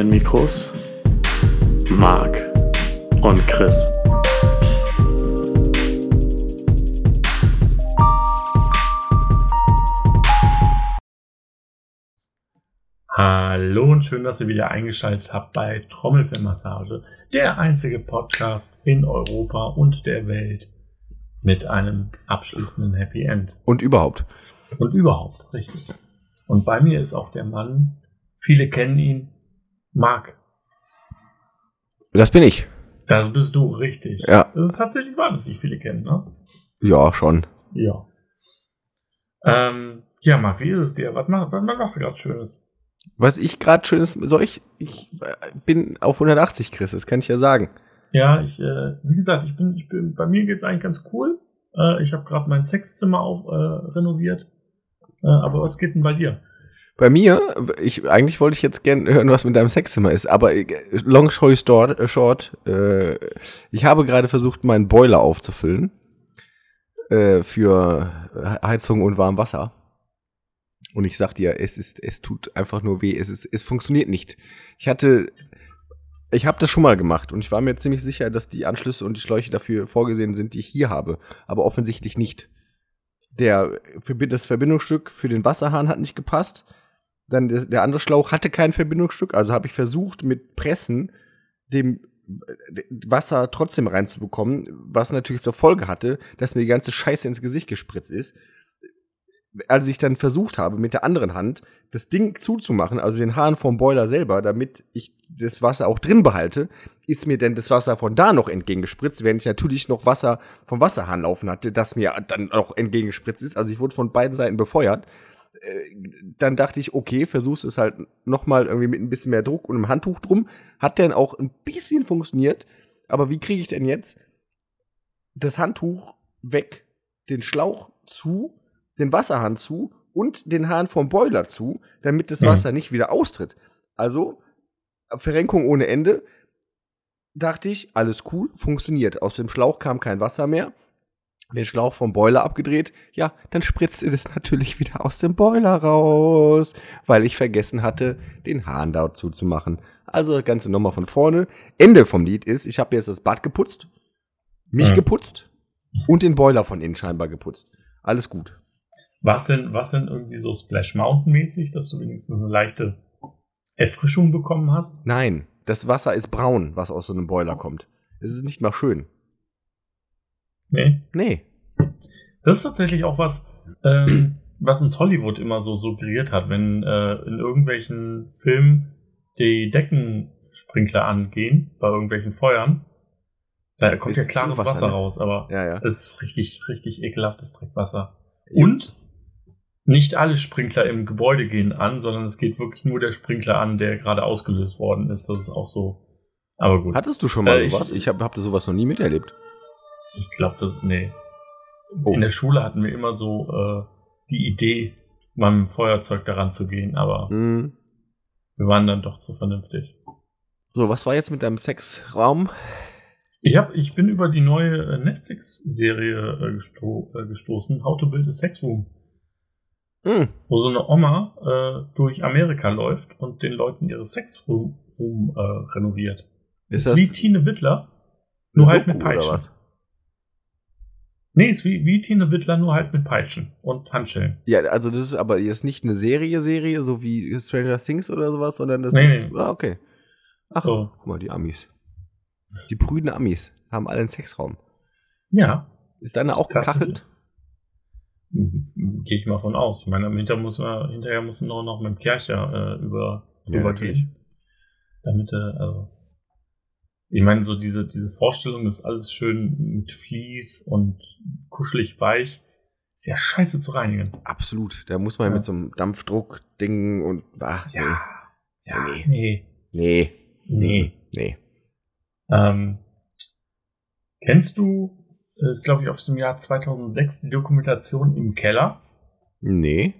den Mikros Marc und Chris. Hallo und schön, dass ihr wieder eingeschaltet habt bei Trommelfellmassage, der einzige Podcast in Europa und der Welt mit einem abschließenden Happy End. Und überhaupt. Und überhaupt, richtig. Und bei mir ist auch der Mann, viele kennen ihn, Marc. Das bin ich. Das bist du, richtig. Ja. Das ist tatsächlich wahr, dass sich viele kennen, ne? Ja, schon. Ja. Ähm, ja, Marc, wie ist es dir? Was, mach, was machst du gerade Schönes? Was ich gerade schönes, soll ich, ich äh, bin auf 180, Chris, das kann ich ja sagen. Ja, ich, äh, wie gesagt, ich bin, ich bin, bei mir geht's eigentlich ganz cool. Äh, ich habe gerade mein Sexzimmer auf, äh, renoviert. Äh, aber was geht denn bei dir? Bei mir, ich, eigentlich wollte ich jetzt gerne hören, was mit deinem Sexzimmer ist, aber äh, long story short, äh, short äh, ich habe gerade versucht, meinen Boiler aufzufüllen äh, für Heizung und Warmwasser. Und ich sag dir, es ist, es tut einfach nur weh. Es ist, es funktioniert nicht. Ich hatte, ich habe das schon mal gemacht und ich war mir ziemlich sicher, dass die Anschlüsse und die Schläuche dafür vorgesehen sind, die ich hier habe, aber offensichtlich nicht. Der, das Verbindungsstück für den Wasserhahn hat nicht gepasst. Dann der, der andere Schlauch hatte kein Verbindungsstück, also habe ich versucht mit Pressen dem Wasser trotzdem reinzubekommen, was natürlich zur Folge hatte, dass mir die ganze Scheiße ins Gesicht gespritzt ist als ich dann versucht habe, mit der anderen Hand das Ding zuzumachen, also den Hahn vom Boiler selber, damit ich das Wasser auch drin behalte, ist mir denn das Wasser von da noch entgegengespritzt, während ich natürlich noch Wasser vom Wasserhahn laufen hatte, das mir dann auch entgegengespritzt ist. Also ich wurde von beiden Seiten befeuert. Äh, dann dachte ich, okay, versuchst es halt nochmal irgendwie mit ein bisschen mehr Druck und einem Handtuch drum. Hat dann auch ein bisschen funktioniert. Aber wie kriege ich denn jetzt das Handtuch weg, den Schlauch zu den Wasserhahn zu und den Hahn vom Boiler zu, damit das Wasser ja. nicht wieder austritt. Also Verrenkung ohne Ende. Dachte ich, alles cool, funktioniert. Aus dem Schlauch kam kein Wasser mehr. Den Schlauch vom Boiler abgedreht, ja, dann spritzte es natürlich wieder aus dem Boiler raus, weil ich vergessen hatte, den Hahn dazu zu machen. Also ganze Nummer von vorne. Ende vom Lied ist, ich habe jetzt das Bad geputzt, mich ja. geputzt und den Boiler von innen scheinbar geputzt. Alles gut. Was denn, was denn irgendwie so Splash Mountain mäßig, dass du wenigstens eine leichte Erfrischung bekommen hast? Nein, das Wasser ist braun, was aus so einem Boiler kommt. Es ist nicht mal schön. Nee. Nee. Das ist tatsächlich auch was, ähm, was uns Hollywood immer so suggeriert hat, wenn äh, in irgendwelchen Filmen die Deckensprinkler angehen, bei irgendwelchen Feuern. Da kommt ist ja klares Wasser, Wasser ne? raus, aber ja, ja. es ist richtig, richtig ekelhaftes Dreckwasser. Und nicht alle Sprinkler im Gebäude gehen an, sondern es geht wirklich nur der Sprinkler an, der gerade ausgelöst worden ist. Das ist auch so. Aber gut. Hattest du schon mal äh, sowas? Ich, ich habe hab sowas noch nie miterlebt. Ich glaube, das. Nee. Oh. In der Schule hatten wir immer so äh, die Idee, mal mit dem Feuerzeug daran zu gehen, aber mhm. wir waren dann doch zu vernünftig. So, was war jetzt mit deinem Sexraum? Ich, hab, ich bin über die neue äh, Netflix-Serie äh, gesto äh, gestoßen, How to Build a Sex Room. Mhm. Wo so eine Oma äh, durch Amerika läuft und den Leuten ihre Sexroom renoviert. Ist, ist wie Tine Wittler, nur halt mit Peitschen. Oder was? Nee, ist wie, wie Tine Wittler, nur halt mit Peitschen und Handschellen. Ja, also das ist aber jetzt nicht eine Serie-Serie, so wie Stranger Things oder sowas, sondern das nee, ist. Nee. Ah, okay. Ach, so. guck mal, die Amis. Die prüden Amis haben alle einen Sexraum. Ja. Ist deine auch gekachelt? Gehe ich mal von aus. Ich meine, hinterher muss man, hinterher muss man noch mit dem Kercher äh, über, ja, übergehen. Damit, äh, also, ich meine, so diese, diese Vorstellung, dass alles schön mit Vlies und kuschelig weich, ist ja scheiße zu reinigen. Absolut. Da muss man ja. mit so einem Dampfdruck-Ding und, ach, ja. Nee. Ja, nee. Nee. Nee. Nee. nee. Ähm, kennst du, das ist glaube ich aus dem Jahr 2006, die Dokumentation im Keller? Nee.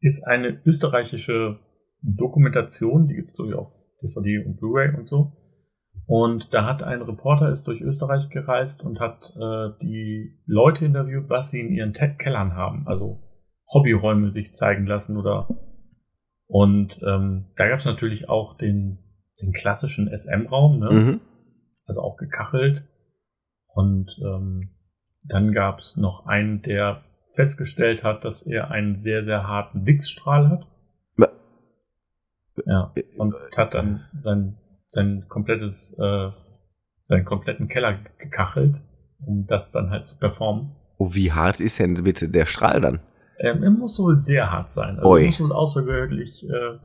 Ist eine österreichische Dokumentation, die gibt es auf DVD und Blu-ray und so. Und da hat ein Reporter ist durch Österreich gereist und hat äh, die Leute interviewt, was sie in ihren Tech-Kellern haben. Also Hobbyräume sich zeigen lassen oder und ähm, da gab es natürlich auch den, den klassischen SM-Raum, ne? Mhm. also auch gekachelt. Und ähm, dann gab es noch einen, der festgestellt hat, dass er einen sehr, sehr harten Wixstrahl hat. Ja, und hat dann sein, sein komplettes, äh, seinen kompletten Keller gekachelt, um das dann halt zu performen. Oh, wie hart ist denn bitte der Strahl dann? Ähm, er muss wohl sehr hart sein. Also Oi. muss wohl außergewöhnlich, äh,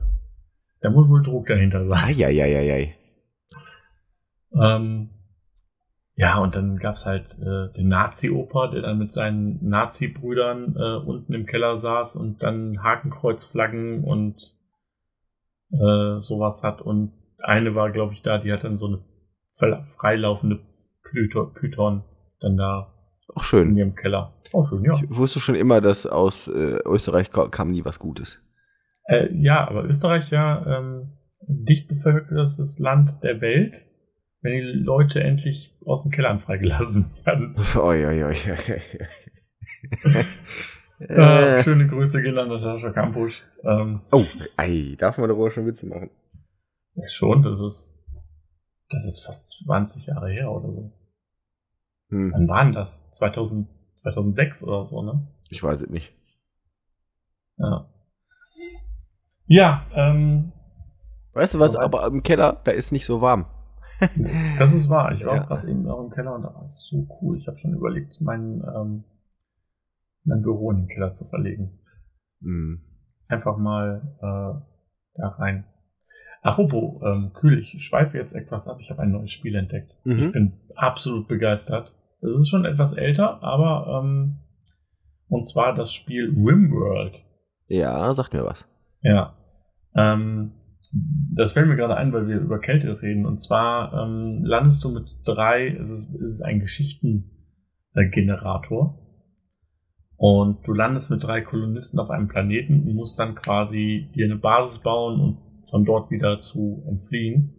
da muss wohl Druck dahinter sein. Eieieiei. Ähm, ja, und dann gab's halt äh, den Nazi-Oper, der dann mit seinen Nazi-Brüdern äh, unten im Keller saß und dann Hakenkreuzflaggen und äh, sowas hat. Und eine war, glaube ich, da, die hat dann so eine freilaufende Python dann da auch schön. In ihrem Keller. Auch schön, ja. Ich wusste schon immer, dass aus äh, Österreich kam nie was Gutes. Äh, ja, aber Österreich ja ähm, dicht bevölkertes Land der Welt, wenn die Leute endlich aus den Kellern freigelassen werden. Oi, oi, oi, äh, schöne Grüße gehen an Natascha Kampusch. Ähm, oh, ei, darf man darüber schon Witze machen? Ja, schon, das ist, das ist fast 20 Jahre her oder so. Hm. Wann waren das? 2000, 2006 oder so, ne? Ich weiß es nicht. Ja. Ja, ähm. Weißt du was, so aber im Keller, da ist nicht so warm. das ist wahr. Ich war ja. gerade eben auch im Keller und da war es so cool. Ich habe schon überlegt, mein, ähm, mein Büro in den Keller zu verlegen. Mhm. Einfach mal äh, da rein. Apropos ähm, kühl, ich schweife jetzt etwas ab. Ich habe ein neues Spiel entdeckt. Mhm. Ich bin absolut begeistert. Es ist schon etwas älter, aber ähm, und zwar das Spiel Rimworld. Ja, sagt mir was. Ja. Ähm, das fällt mir gerade ein, weil wir über Kälte reden. Und zwar ähm, landest du mit drei, es ist, es ist ein Geschichtengenerator. Und du landest mit drei Kolonisten auf einem Planeten und musst dann quasi dir eine Basis bauen und von dort wieder zu entfliehen.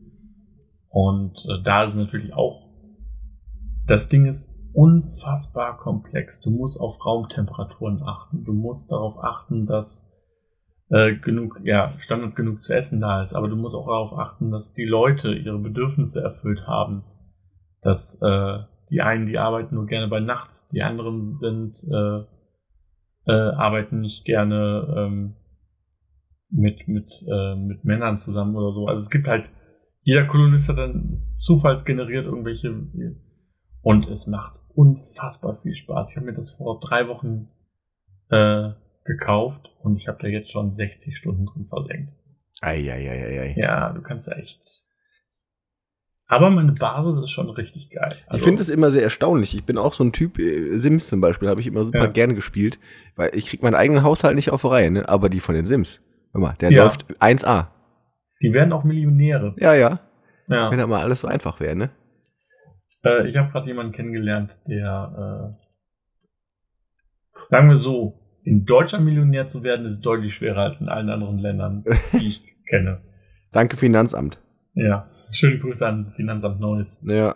Und äh, da ist natürlich auch das Ding ist unfassbar komplex. Du musst auf Raumtemperaturen achten. Du musst darauf achten, dass äh, genug, ja, Standard genug zu essen da ist. Aber du musst auch darauf achten, dass die Leute ihre Bedürfnisse erfüllt haben. Dass äh, die einen, die arbeiten nur gerne bei nachts, die anderen sind, äh, äh, arbeiten nicht gerne ähm, mit, mit, äh, mit Männern zusammen oder so. Also es gibt halt, jeder Kolonist hat dann zufallsgeneriert irgendwelche und es macht unfassbar viel Spaß. Ich habe mir das vor drei Wochen äh, gekauft und ich habe da jetzt schon 60 Stunden drin versenkt. Eieieiei. Ja, du kannst echt. Aber meine Basis ist schon richtig geil. Also, ich finde es immer sehr erstaunlich. Ich bin auch so ein Typ, äh, Sims zum Beispiel, habe ich immer super ja. gerne gespielt, weil ich krieg meinen eigenen Haushalt nicht auf Reihe, ne? aber die von den Sims. Mal, der ja. läuft 1A. Die werden auch Millionäre. Ja, ja. ja. Wenn da mal alles so einfach wäre, ne? Äh, ich habe gerade jemanden kennengelernt, der, äh, sagen wir so, in Deutschland Millionär zu werden, ist deutlich schwerer als in allen anderen Ländern, die ich kenne. Danke, Finanzamt. Ja, schöne Grüße an Finanzamt Neues. Ja.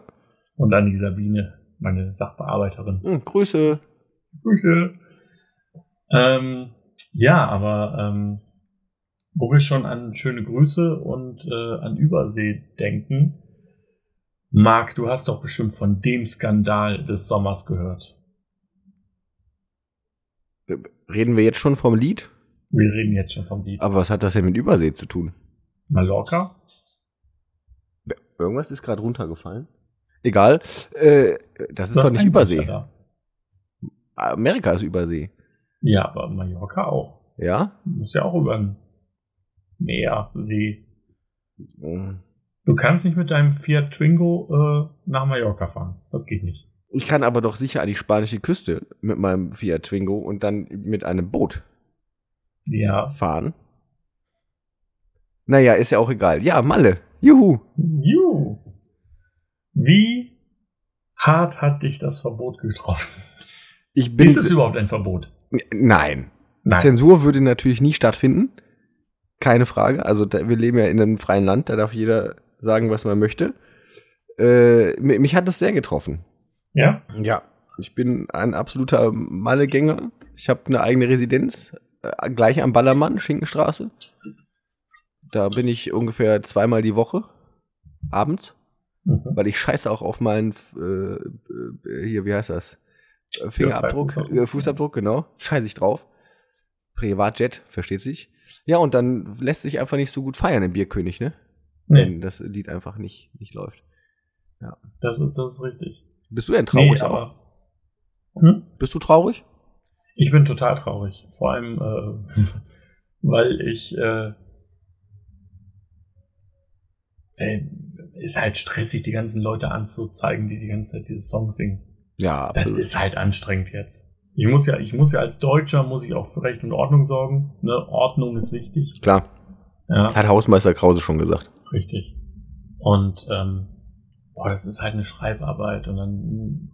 Und an die Sabine, meine Sachbearbeiterin. Hm, Grüße. Grüße. Ähm, ja, aber ähm, wo wir schon an schöne Grüße und äh, an Übersee denken, Marc, du hast doch bestimmt von dem Skandal des Sommers gehört. Reden wir jetzt schon vom Lied? Wir reden jetzt schon vom Lied. Aber was hat das denn mit Übersee zu tun? Mallorca? Irgendwas ist gerade runtergefallen. Egal. Äh, das ist doch nicht Übersee. Amerika ist Übersee. Ja, aber Mallorca auch. Ja? Das ist ja auch über ein Meer, See. Mhm. Du kannst nicht mit deinem Fiat Twingo äh, nach Mallorca fahren. Das geht nicht. Ich kann aber doch sicher an die spanische Küste mit meinem Fiat Twingo und dann mit einem Boot ja. fahren. Naja, ist ja auch egal. Ja, Malle. Juhu. Juhu. Wie hart hat dich das Verbot getroffen? Ich bin ist es überhaupt ein Verbot? Nein. Nein. Zensur würde natürlich nie stattfinden. Keine Frage. Also da, wir leben ja in einem freien Land, da darf jeder sagen, was man möchte. Äh, mich hat das sehr getroffen. Ja? Ja. Ich bin ein absoluter Mallegänger. Ich habe eine eigene Residenz, äh, gleich am Ballermann, Schinkenstraße. Da bin ich ungefähr zweimal die Woche, abends. Mhm. Weil ich scheiße auch auf meinen, äh, äh hier, wie heißt das? Fingerabdruck, Fußabdruck, Fußabdruck, genau. Scheiße ich drauf. Privatjet, versteht sich. Ja, und dann lässt sich einfach nicht so gut feiern im Bierkönig, ne? Nee. Wenn das Lied einfach nicht, nicht läuft. Ja. Das ist, das ist richtig. Bist du denn traurig nee, auch? Hm? Bist du traurig? Ich bin total traurig. Vor allem, äh, weil ich äh, ey, ist halt stressig, die ganzen Leute anzuzeigen, die die ganze Zeit diese Songs singen. Ja, absolut. Das ist halt anstrengend jetzt. Ich muss ja, ich muss ja als Deutscher muss ich auch für Recht und Ordnung sorgen. Ne? Ordnung ist wichtig. Klar. Ja. Hat Hausmeister Krause schon gesagt. Richtig. Und ähm, boah, das ist halt eine Schreibarbeit und dann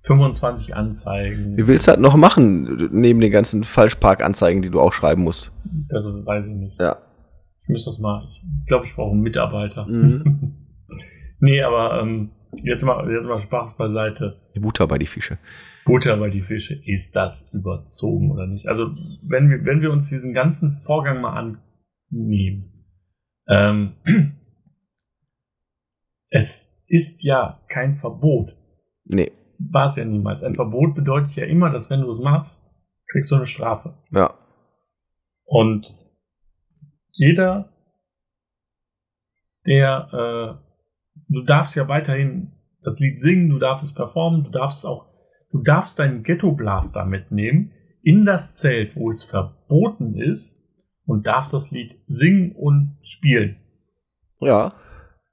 25 Anzeigen. Wie willst du das noch machen, neben den ganzen Falschparkanzeigen, die du auch schreiben musst? Das weiß ich nicht. Ja. Ich müsste das mal. Ich glaube, ich brauche einen Mitarbeiter. Mhm. nee, aber ähm, jetzt, mal, jetzt mal Spaß beiseite. Butter bei die Fische. Butter bei die Fische. Ist das überzogen oder nicht? Also, wenn wir, wenn wir uns diesen ganzen Vorgang mal annehmen, ähm, es ist ja kein Verbot. Nee. War es ja niemals. Ein Verbot bedeutet ja immer, dass wenn du es machst, kriegst du eine Strafe. Ja. Und jeder, der, äh, du darfst ja weiterhin das Lied singen, du darfst es performen, du darfst es auch, du darfst deinen Ghetto-Blaster mitnehmen in das Zelt, wo es verboten ist und darfst das Lied singen und spielen. Ja.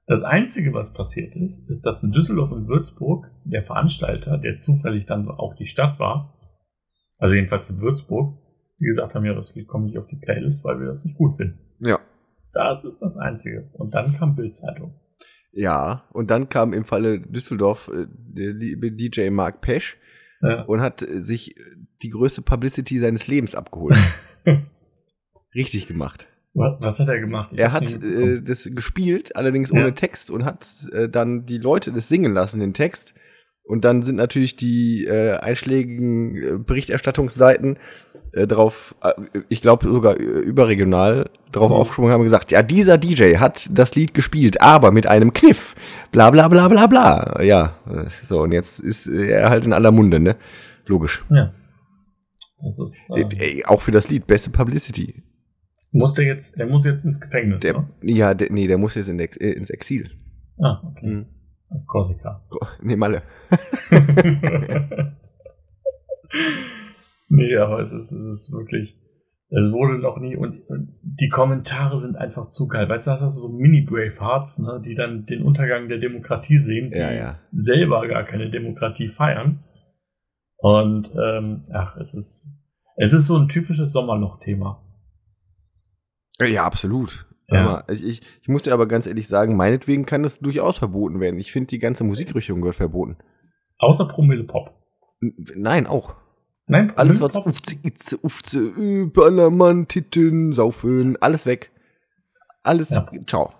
Das Einzige, was passiert ist, ist, dass in Düsseldorf und Würzburg der Veranstalter, der zufällig dann auch die Stadt war, also jedenfalls in Würzburg, die gesagt haben, ja, das Lied kommt nicht auf die Playlist, weil wir das nicht gut finden. Ja. Das ist das Einzige. Und dann kam Bildzeitung. Ja, und dann kam im Falle Düsseldorf äh, DJ Mark Pesch ja. und hat äh, sich die größte Publicity seines Lebens abgeholt. Richtig gemacht. Was, was, hat er gemacht? Ich er hat äh, das gespielt, allerdings ja. ohne Text und hat äh, dann die Leute das singen lassen, den Text. Und dann sind natürlich die äh, einschlägigen äh, Berichterstattungsseiten äh, drauf, äh, ich glaube sogar überregional, drauf mhm. aufgesprungen haben gesagt, ja, dieser DJ hat das Lied gespielt, aber mit einem Kniff. Bla bla bla bla bla. Ja, äh, so, und jetzt ist er halt in aller Munde, ne? Logisch. Ja. Das ist, äh, auch für das Lied, beste Publicity. Muss der jetzt, der muss jetzt ins Gefängnis, der, ne? Ja, der, nee, der muss jetzt in äh, ins Exil. Ah, okay. Mhm. Auf Korsika. Nee, Malle. nee, aber es ist, es ist wirklich, es wurde noch nie, und, und die Kommentare sind einfach zu geil. Weißt du, hast du so Mini-Bravehearts, ne, die dann den Untergang der Demokratie sehen, die ja, ja. selber gar keine Demokratie feiern. Und, ähm, ach, es ist, es ist so ein typisches Sommerloch-Thema. Ja, absolut. Ja. Ich, ich, ich muss dir aber ganz ehrlich sagen, meinetwegen kann das durchaus verboten werden. Ich finde, die ganze Musikrichtung gehört verboten. Außer Promille Pop. Nein, auch. Nein, Promille Alles, was ufze, itze, ufze, äh, Ballermann, Titten, Saufen, alles weg. Alles, ja. ciao.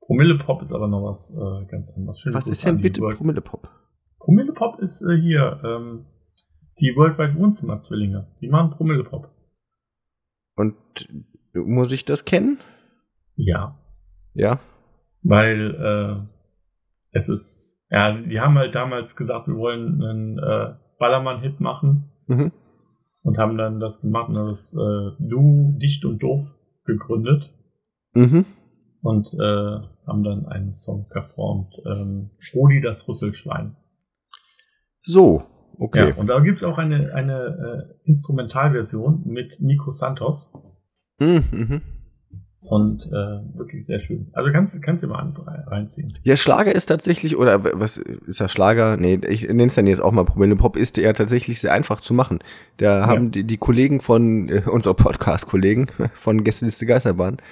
Promille Pop ist aber noch was äh, ganz anderes. Schöne was Grüße ist denn bitte World Promille Pop? Promille Pop ist äh, hier ähm, die Worldwide Wohnzimmer-Zwillinge. Die machen Promille Pop. Und muss ich das kennen? Ja. Ja. Weil äh, es ist, ja, die haben halt damals gesagt, wir wollen einen äh, Ballermann-Hit machen. Mhm. Und haben dann das gemacht und das äh, Du, Dicht und Doof gegründet. Mhm. Und äh, haben dann einen Song performt. Ähm, Rudi das Rüsselschwein. So, okay. Ja, und da gibt's auch eine, eine äh, Instrumentalversion mit Nico Santos. Mhm. Und äh, wirklich sehr schön. Also kannst, kannst du mal reinziehen. Ja, Schlager ist tatsächlich, oder was ist das Schlager? Nee, ich nenne es dann jetzt auch mal Promille Pop, ist ja tatsächlich sehr einfach zu machen. Da ja. haben die, die Kollegen von, äh, unsere Podcast-Kollegen von Gästeliste Geisterbahn,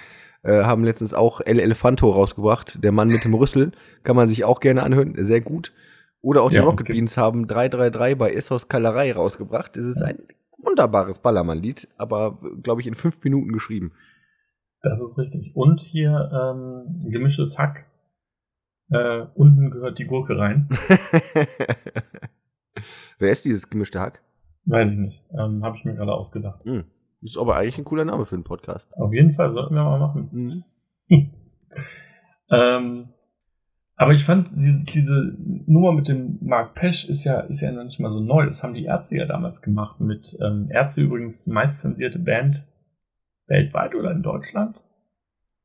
äh, haben letztens auch El Elefanto rausgebracht. Der Mann mit dem Rüssel. Kann man sich auch gerne anhören. Sehr gut. Oder auch die ja, Rocket okay. Beans haben 333 bei Essos Kalerei rausgebracht. Das ist ein wunderbares Ballermann-Lied, aber, glaube ich, in fünf Minuten geschrieben. Das ist richtig. Und hier ähm, gemischtes Hack Äh, unten gehört die Gurke rein. Wer ist dieses gemischte Hack? Weiß ich nicht. Ähm, Habe ich mir gerade ausgedacht. Hm. Ist aber eigentlich ein cooler Name für einen Podcast. Auf jeden Fall sollten wir mal machen. Mhm. ähm, aber ich fand, diese, diese Nummer mit dem Mark Pesch ist ja, ist ja noch nicht mal so neu. Das haben die Ärzte ja damals gemacht. Mit ähm, Ärzte übrigens meist zensierte Band weltweit oder in Deutschland.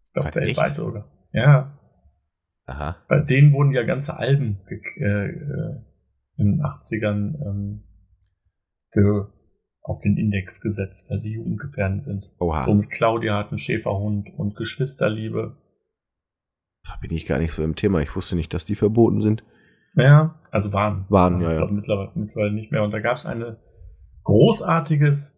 Ich glaube weltweit echt? sogar. Ja. Aha. Bei denen wurden ja ganze Alben äh, äh, in den 80ern ähm, auf den Index gesetzt, weil sie jugendgefährdend sind. Oha. So mit Claudia hat einen Schäferhund und Geschwisterliebe. Da bin ich gar nicht so im Thema. Ich wusste nicht, dass die verboten sind. Ja, also waren. Waren, ja, ja. Mittlerweile, mittlerweile nicht mehr. Und da gab es eine großartiges,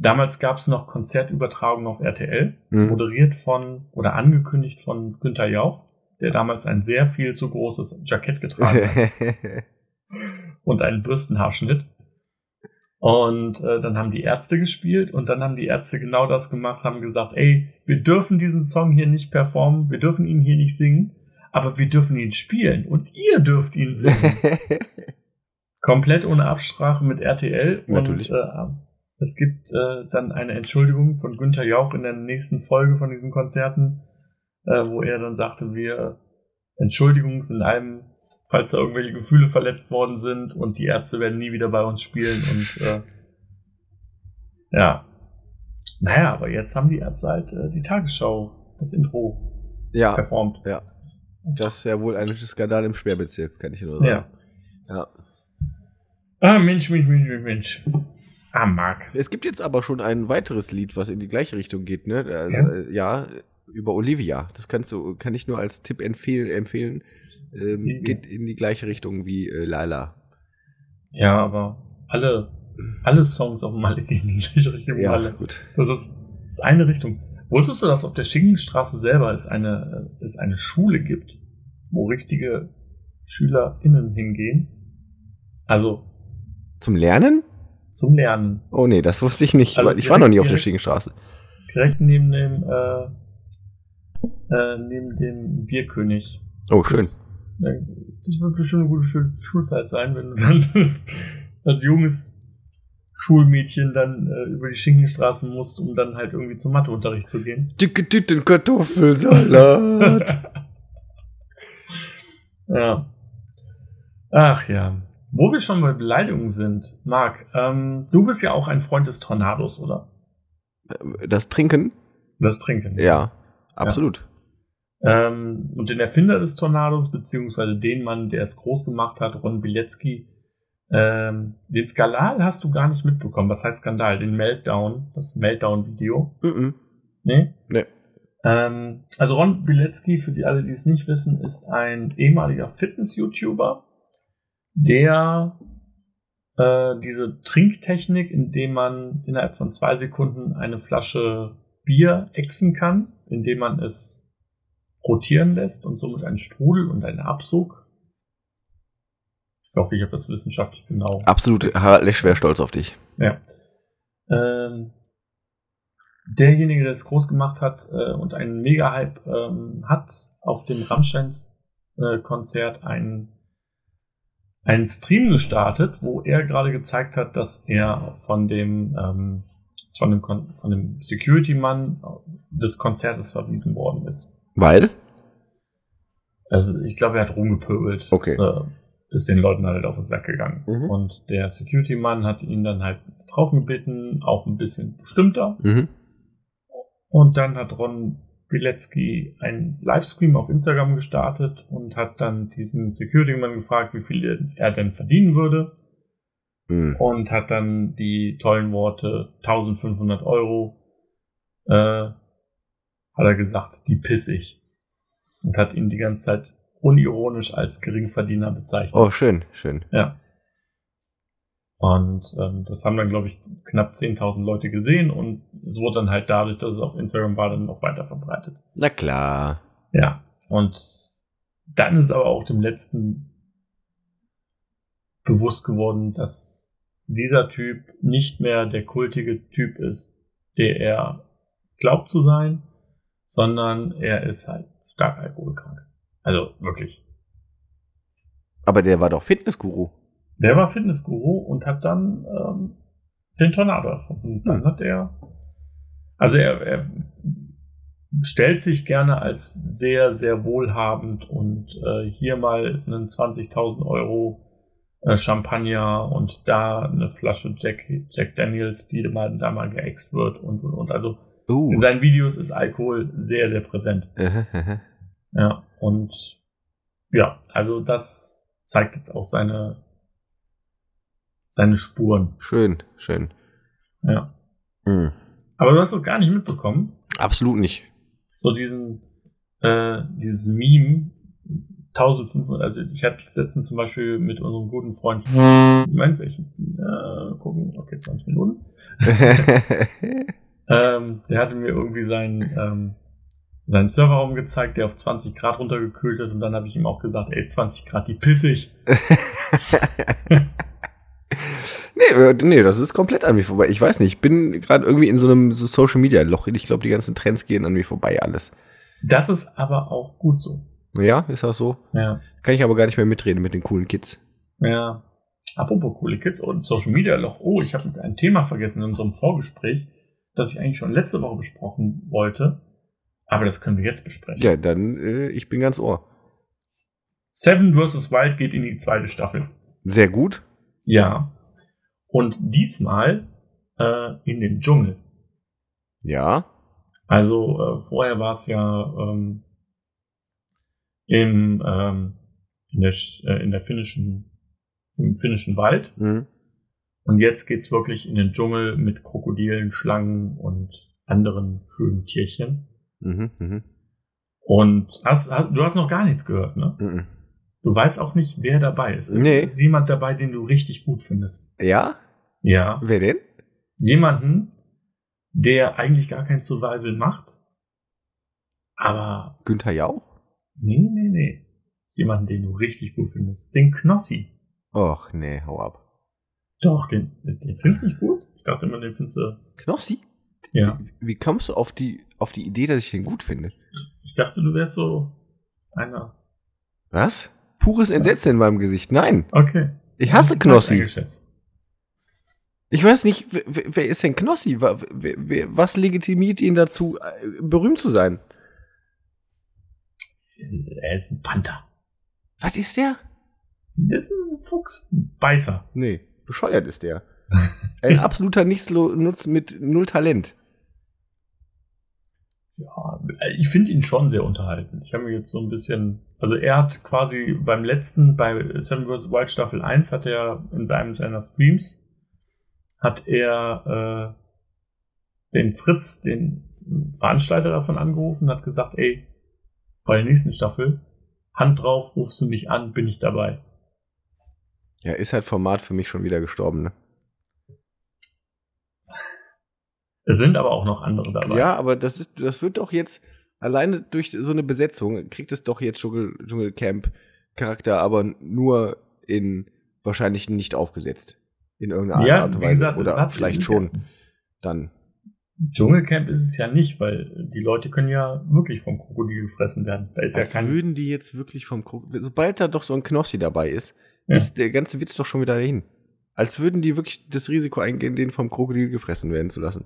damals gab es noch Konzertübertragung auf RTL, mhm. moderiert von oder angekündigt von Günther Jauch, der damals ein sehr viel zu großes Jackett getragen hat. und einen Bürstenhaarschnitt. Und äh, dann haben die Ärzte gespielt und dann haben die Ärzte genau das gemacht, haben gesagt, ey, wir dürfen diesen Song hier nicht performen, wir dürfen ihn hier nicht singen, aber wir dürfen ihn spielen und ihr dürft ihn singen. Komplett ohne Absprache mit RTL. Natürlich. Und äh, es gibt äh, dann eine Entschuldigung von Günther Jauch in der nächsten Folge von diesen Konzerten, äh, wo er dann sagte, wir Entschuldigung sind einem falls da irgendwelche Gefühle verletzt worden sind und die Ärzte werden nie wieder bei uns spielen und äh, ja. Naja, aber jetzt haben die Ärzte halt äh, die Tagesschau, das Intro ja, performt. Ja. Das ist ja wohl ein Skandal im Sperrbezirk, kann ich nur sagen. Ja. ja. Ah, Mensch, Mensch, Mensch, Mensch. Ah, Marc. Es gibt jetzt aber schon ein weiteres Lied, was in die gleiche Richtung geht, ne? Also, ja? Äh, ja, über Olivia. Das kannst du, kann ich nur als Tipp empfehlen. empfehlen ähm, mhm. geht in die gleiche Richtung wie äh, Lala. Ja, aber alle, alle Songs auf Malle gehen in die gleiche Richtung ja, Malle. gut. Das ist, das ist eine Richtung. Wusstest du, dass auf der Schinkenstraße selber es eine, es eine Schule gibt, wo richtige SchülerInnen hingehen? Also. Zum Lernen? Zum Lernen. Oh nee, das wusste ich nicht. Also ich war noch nie auf der Schinkenstraße. Direkt neben dem, äh, äh, neben dem Bierkönig. Oh, schön. Das wird bestimmt eine gute Schulzeit sein, wenn du dann als junges Schulmädchen dann äh, über die Schinkenstraße musst, um dann halt irgendwie zum Matheunterricht zu gehen. Dicke Tüten Kartoffelsalat. ja. Ach ja. Wo wir schon bei Beleidigungen sind, Marc, ähm, du bist ja auch ein Freund des Tornados, oder? Das Trinken? Das Trinken. Ja, absolut. Ähm, und den Erfinder des Tornados, beziehungsweise den Mann, der es groß gemacht hat, Ron Bilecki, ähm, den Skandal hast du gar nicht mitbekommen. Was heißt Skandal? Den Meltdown, das Meltdown-Video. Mm -mm. Nee? Nee. Ähm, also Ron Bilecki, für die alle, die es nicht wissen, ist ein ehemaliger Fitness-YouTuber, der äh, diese Trinktechnik, indem man innerhalb von zwei Sekunden eine Flasche Bier exen kann, indem man es rotieren lässt und somit einen Strudel und einen Absug. Ich hoffe, ich habe das wissenschaftlich genau. Absolut, Harald Lesch wäre stolz auf dich. Ja. Ähm, derjenige, der es groß gemacht hat äh, und einen Mega-Hype ähm, hat, auf dem Rammstein-Konzert äh, einen, einen Stream gestartet, wo er gerade gezeigt hat, dass er von dem, ähm, von dem, von dem Security-Mann des Konzertes verwiesen worden ist. Weil? Also ich glaube, er hat rumgepöbelt. Okay. Äh, ist den Leuten halt auf den Sack gegangen. Mhm. Und der Security-Mann hat ihn dann halt draußen gebeten, auch ein bisschen bestimmter. Mhm. Und dann hat Ron Bilecki einen Livestream auf Instagram gestartet und hat dann diesen Security-Mann gefragt, wie viel er denn verdienen würde. Mhm. Und hat dann die tollen Worte 1500 Euro äh, hat er gesagt, die piss ich. Und hat ihn die ganze Zeit unironisch als Geringverdiener bezeichnet. Oh, schön, schön. Ja. Und ähm, das haben dann, glaube ich, knapp 10.000 Leute gesehen und es wurde dann halt dadurch, dass es auf Instagram war, dann noch weiter verbreitet. Na klar. Ja, und dann ist aber auch dem letzten bewusst geworden, dass dieser Typ nicht mehr der kultige Typ ist, der er glaubt zu sein, sondern er ist halt stark alkoholkrank. Also wirklich. Aber der war doch Fitnessguru. Der war Fitnessguru und hat dann ähm, den Tornado erfunden. Dann hat er, also er, er stellt sich gerne als sehr, sehr wohlhabend und äh, hier mal einen 20.000 Euro äh, Champagner und da eine Flasche Jack, Jack Daniels, die mal, da mal geäxt wird und, und, und. Also uh. in seinen Videos ist Alkohol sehr, sehr präsent. ja, und ja, also das zeigt jetzt auch seine, seine Spuren. Schön, schön. Ja. Mhm. Aber du hast es gar nicht mitbekommen. Absolut nicht. So diesen, äh, dieses Meme, 1500, also ich hatte letztens zum Beispiel mit unserem guten Freund, Moment, welchen, äh, gucken, okay, 20 Minuten. ähm, der hatte mir irgendwie seinen, ähm, seinen Serverraum gezeigt, der auf 20 Grad runtergekühlt ist und dann habe ich ihm auch gesagt, ey, 20 Grad, die pissig. nee, äh, nee, das ist komplett an mir vorbei. Ich weiß nicht, ich bin gerade irgendwie in so einem so Social Media Loch. Ich glaube, die ganzen Trends gehen an mir vorbei, alles. Das ist aber auch gut so. Ja, ist auch so. Ja. Kann ich aber gar nicht mehr mitreden mit den coolen Kids. Ja. Apropos coole Kids und Social Media Loch. Oh, ich habe ein Thema vergessen in unserem Vorgespräch, das ich eigentlich schon letzte Woche besprochen wollte. Aber das können wir jetzt besprechen. Ja, dann, äh, ich bin ganz ohr. Seven vs. Wild geht in die zweite Staffel. Sehr gut. Ja. Und diesmal äh, in den Dschungel. Ja. Also äh, vorher war es ja ähm, im, ähm, in, der, äh, in der finnischen, im finnischen Wald. Mhm. Und jetzt geht's wirklich in den Dschungel mit Krokodilen, Schlangen und anderen schönen Tierchen. Mhm, mh. Und hast, hast, du hast noch gar nichts gehört, ne? Mhm. Du weißt auch nicht, wer dabei ist. Nee. Ist jemand dabei, den du richtig gut findest? Ja? Ja. Wer denn? Jemanden, der eigentlich gar kein Survival macht. Aber. Günther Jauch? Nee, nee, nee. Jemanden, den du richtig gut findest. Den Knossi. Och, nee, hau ab. Doch, den, den findest du nicht gut? Ich dachte immer, den findest du. Knossi? Ja. Wie, wie, kommst du auf die, auf die Idee, dass ich den gut finde? Ich dachte, du wärst so einer. Was? Pures Entsetzen in meinem Gesicht. Nein. Okay. Ich hasse Knossi. Ich weiß nicht, wer, wer ist denn Knossi? Was legitimiert ihn dazu, äh, berühmt zu sein? Er ist ein Panther. Was ist der? Der ist ein Fuchs, ein Beißer. Nee, bescheuert ist der. ein absoluter Nichtsnutz mit null Talent. Ja, ich finde ihn schon sehr unterhaltend. Ich habe mir jetzt so ein bisschen, also er hat quasi beim letzten, bei Seven vs. Wild Staffel 1 hat er in seinem seiner Streams, hat er äh, den Fritz, den Veranstalter davon angerufen, hat gesagt, ey, bei der nächsten Staffel, Hand drauf, rufst du mich an, bin ich dabei. Ja, ist halt Format für mich schon wieder gestorben, ne? Es sind aber auch noch andere dabei. Ja, aber das ist, das wird doch jetzt, alleine durch so eine Besetzung, kriegt es doch jetzt Dschungel, Dschungelcamp Charakter, aber nur in wahrscheinlich nicht aufgesetzt. In irgendeiner ja, Art und Weise. Gesagt, Oder vielleicht schon dann. Dschungelcamp ist es ja nicht, weil die Leute können ja wirklich vom Krokodil gefressen werden. Da ist Als ja kein würden die jetzt wirklich vom Krokodil. Sobald da doch so ein Knossi dabei ist, ja. ist der ganze Witz doch schon wieder dahin. Als würden die wirklich das Risiko eingehen, den vom Krokodil gefressen werden zu lassen.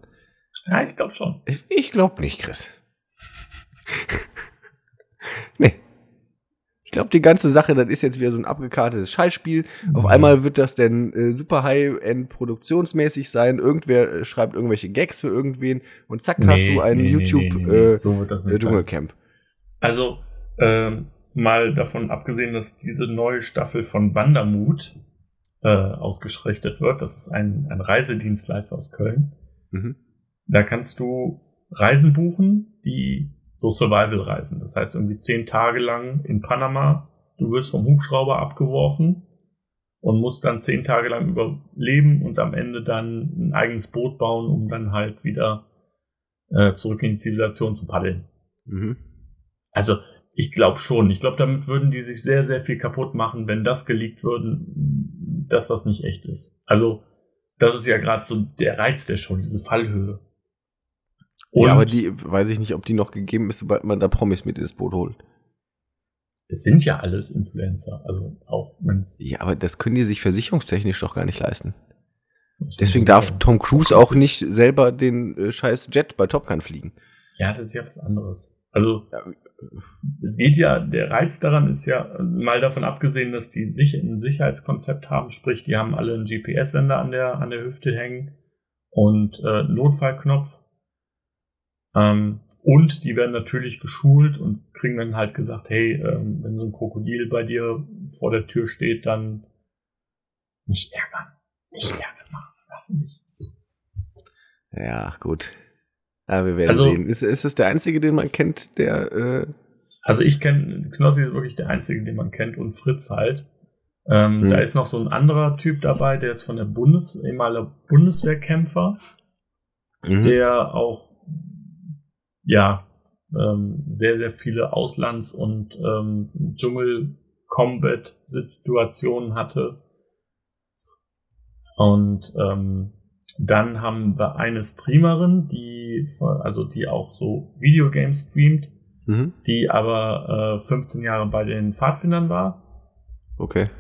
Ja, ich glaube schon. Ich, ich glaube nicht, Chris. nee glaube, die ganze Sache, das ist jetzt wieder so ein abgekartetes Scheißspiel. Mhm. Auf einmal wird das denn äh, super high-end produktionsmäßig sein. Irgendwer äh, schreibt irgendwelche Gags für irgendwen und zack, nee, hast du ein nee, YouTube nee, äh, so nicht Dschungelcamp. Also, ähm, mal davon abgesehen, dass diese neue Staffel von Wandermut äh, ausgeschrichtet wird. Das ist ein, ein Reisedienstleister aus Köln. Mhm. Da kannst du Reisen buchen, die so Survival-Reisen. Das heißt irgendwie zehn Tage lang in Panama. Du wirst vom Hubschrauber abgeworfen und musst dann zehn Tage lang überleben und am Ende dann ein eigenes Boot bauen, um dann halt wieder äh, zurück in die Zivilisation zu paddeln. Mhm. Also ich glaube schon. Ich glaube, damit würden die sich sehr, sehr viel kaputt machen, wenn das geleakt würden, dass das nicht echt ist. Also das ist ja gerade so der Reiz der Show, diese Fallhöhe. Und ja, aber die weiß ich nicht, ob die noch gegeben ist, sobald man da Promis mit ins Boot holt. es sind ja alles Influencer. Also auch wenn's Ja, aber das können die sich versicherungstechnisch doch gar nicht leisten. Deswegen darf Tom Cruise auch nicht selber den äh, scheiß Jet bei Top Gun fliegen. Ja, das ist ja was anderes. Also es geht ja, der Reiz daran ist ja, mal davon abgesehen, dass die sich ein Sicherheitskonzept haben, sprich, die haben alle einen GPS-Sender an der, an der Hüfte hängen und äh, Notfallknopf. Ähm, und die werden natürlich geschult und kriegen dann halt gesagt, hey, ähm, wenn so ein Krokodil bei dir vor der Tür steht, dann nicht ärgern. Nicht ärgern machen. Lassen nicht. Ja, gut. Aber wir werden also, sehen. Ist, ist es der einzige, den man kennt, der. Äh also ich kenne, Knossi ist wirklich der einzige, den man kennt und Fritz halt. Ähm, hm. Da ist noch so ein anderer Typ dabei, der ist von der Bundes, ehemaliger Bundeswehrkämpfer, mhm. der auch ja, ähm, sehr, sehr viele Auslands- und ähm, Dschungel-Combat-Situationen hatte. Und ähm, dann haben wir eine Streamerin, die, also die auch so Videogames streamt, mhm. die aber äh, 15 Jahre bei den Pfadfindern war. Okay.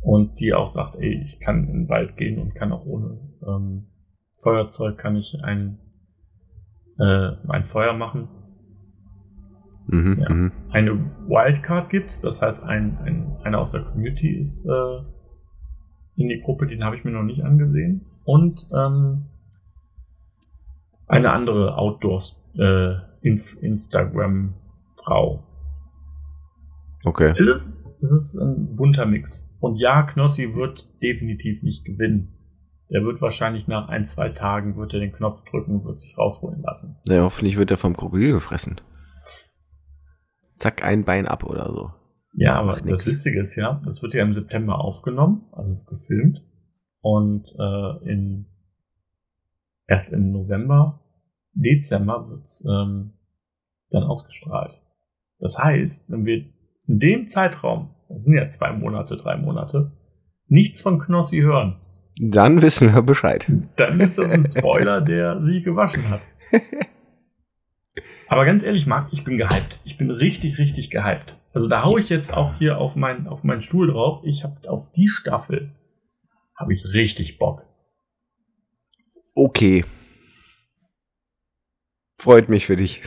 Und die auch sagt, ey, ich kann in den Wald gehen und kann auch ohne ähm, Feuerzeug kann ich ein äh, ein Feuer machen. Mhm, ja. Mhm. Eine Wildcard gibt's, das heißt, ein, ein, einer aus der Community ist äh, in die Gruppe, den habe ich mir noch nicht angesehen. Und ähm, eine andere Outdoor äh, Instagram-Frau. Okay. Es ist, es ist ein bunter Mix. Und ja, Knossi wird definitiv nicht gewinnen. Der wird wahrscheinlich nach ein, zwei Tagen wird er den Knopf drücken und wird sich rausholen lassen. Ja, hoffentlich wird er vom Krokodil gefressen. Zack, ein Bein ab oder so. Ja, aber Ach, das Witzige ist ja, das wird ja im September aufgenommen, also gefilmt. Und äh, in, erst im November, Dezember wird es ähm, dann ausgestrahlt. Das heißt, wenn wir in dem Zeitraum, das sind ja zwei Monate, drei Monate, nichts von Knossi hören, dann wissen wir Bescheid. Dann ist das ein Spoiler, der sich gewaschen hat. Aber ganz ehrlich, Marc, ich bin gehypt. Ich bin richtig, richtig gehypt. Also da hau ich jetzt auch hier auf, mein, auf meinen Stuhl drauf. Ich habe auf die Staffel habe ich richtig Bock. Okay. Freut mich für dich.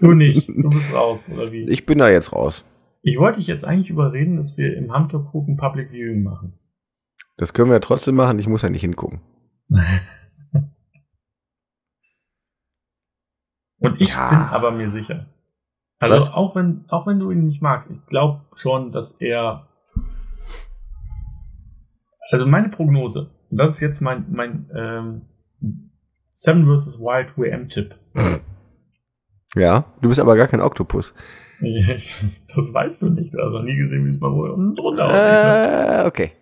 Du nicht. Du bist raus, oder wie? Ich bin da jetzt raus. Ich wollte dich jetzt eigentlich überreden, dass wir im ein Public Viewing machen. Das können wir ja trotzdem machen, ich muss ja nicht hingucken. Und ich ja. bin aber mir sicher. Also auch wenn, auch wenn du ihn nicht magst, ich glaube schon, dass er. Also meine Prognose, und das ist jetzt mein, mein ähm, Seven vs. Wild WM-Tipp. Ja, du bist aber gar kein Oktopus. das weißt du nicht. Du hast noch nie gesehen, wie es mal unten drunter aussieht. Äh, okay.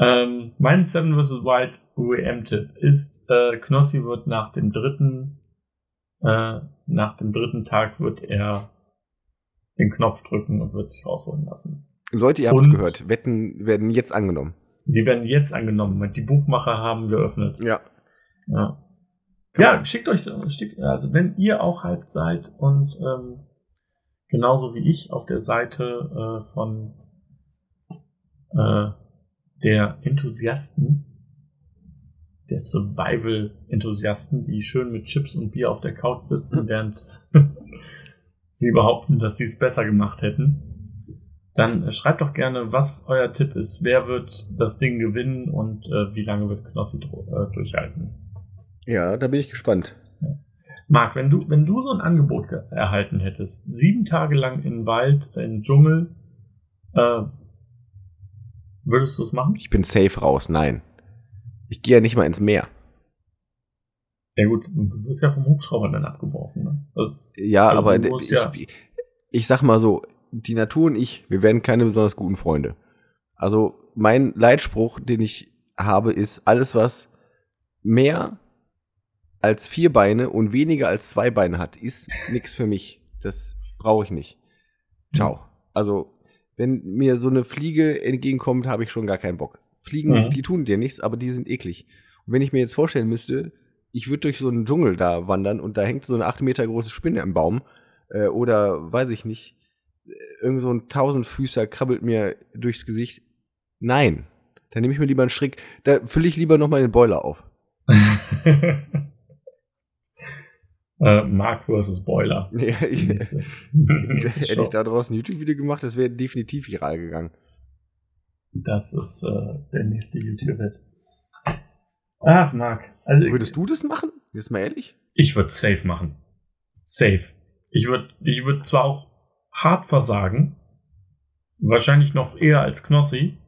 Ähm, mein Seven vs. Wild WM-Tipp ist, äh, Knossi wird nach dem dritten, äh, nach dem dritten Tag wird er den Knopf drücken und wird sich rausholen lassen. Leute, ihr habt es gehört. Wetten werden jetzt angenommen. Die werden jetzt angenommen. Die Buchmacher haben geöffnet. Ja. Ja. Ja, schickt euch, schickt, also wenn ihr auch halb seid und ähm, genauso wie ich auf der Seite äh, von äh, der Enthusiasten, der Survival-Enthusiasten, die schön mit Chips und Bier auf der Couch sitzen, während sie behaupten, dass sie es besser gemacht hätten. Dann äh, schreibt doch gerne, was euer Tipp ist. Wer wird das Ding gewinnen und äh, wie lange wird Knossi äh, durchhalten? Ja, da bin ich gespannt. Ja. Marc, wenn du, wenn du so ein Angebot erhalten hättest, sieben Tage lang in Wald, in Dschungel, äh, Würdest du es machen? Ich bin safe raus, nein. Ich gehe ja nicht mal ins Meer. Ja gut, du wirst ja vom Hubschrauber dann abgeworfen. Ne? Das, ja, also aber ich, ja ich sag mal so, die Natur und ich, wir werden keine besonders guten Freunde. Also mein Leitspruch, den ich habe, ist, alles was mehr als vier Beine und weniger als zwei Beine hat, ist nichts für mich. Das brauche ich nicht. Ciao. Also wenn mir so eine Fliege entgegenkommt, habe ich schon gar keinen Bock. Fliegen, mhm. die tun dir nichts, aber die sind eklig. Und wenn ich mir jetzt vorstellen müsste, ich würde durch so einen Dschungel da wandern und da hängt so eine acht Meter große Spinne im Baum äh, oder weiß ich nicht, irgend so ein Tausendfüßer krabbelt mir durchs Gesicht. Nein. Dann nehme ich mir lieber einen Strick. Da fülle ich lieber noch mal den Boiler auf. äh, Mark vs. Boiler. Ja, ich, hätte ich da draußen ein YouTube-Video gemacht, das wäre definitiv viral gegangen. Das ist äh, der nächste YouTube-Hit. Ach, Marc. Also, Würdest du das machen? Jetzt mal ehrlich? Ich würde safe machen. Safe. Ich würde ich würd zwar auch hart versagen, wahrscheinlich noch eher als Knossi,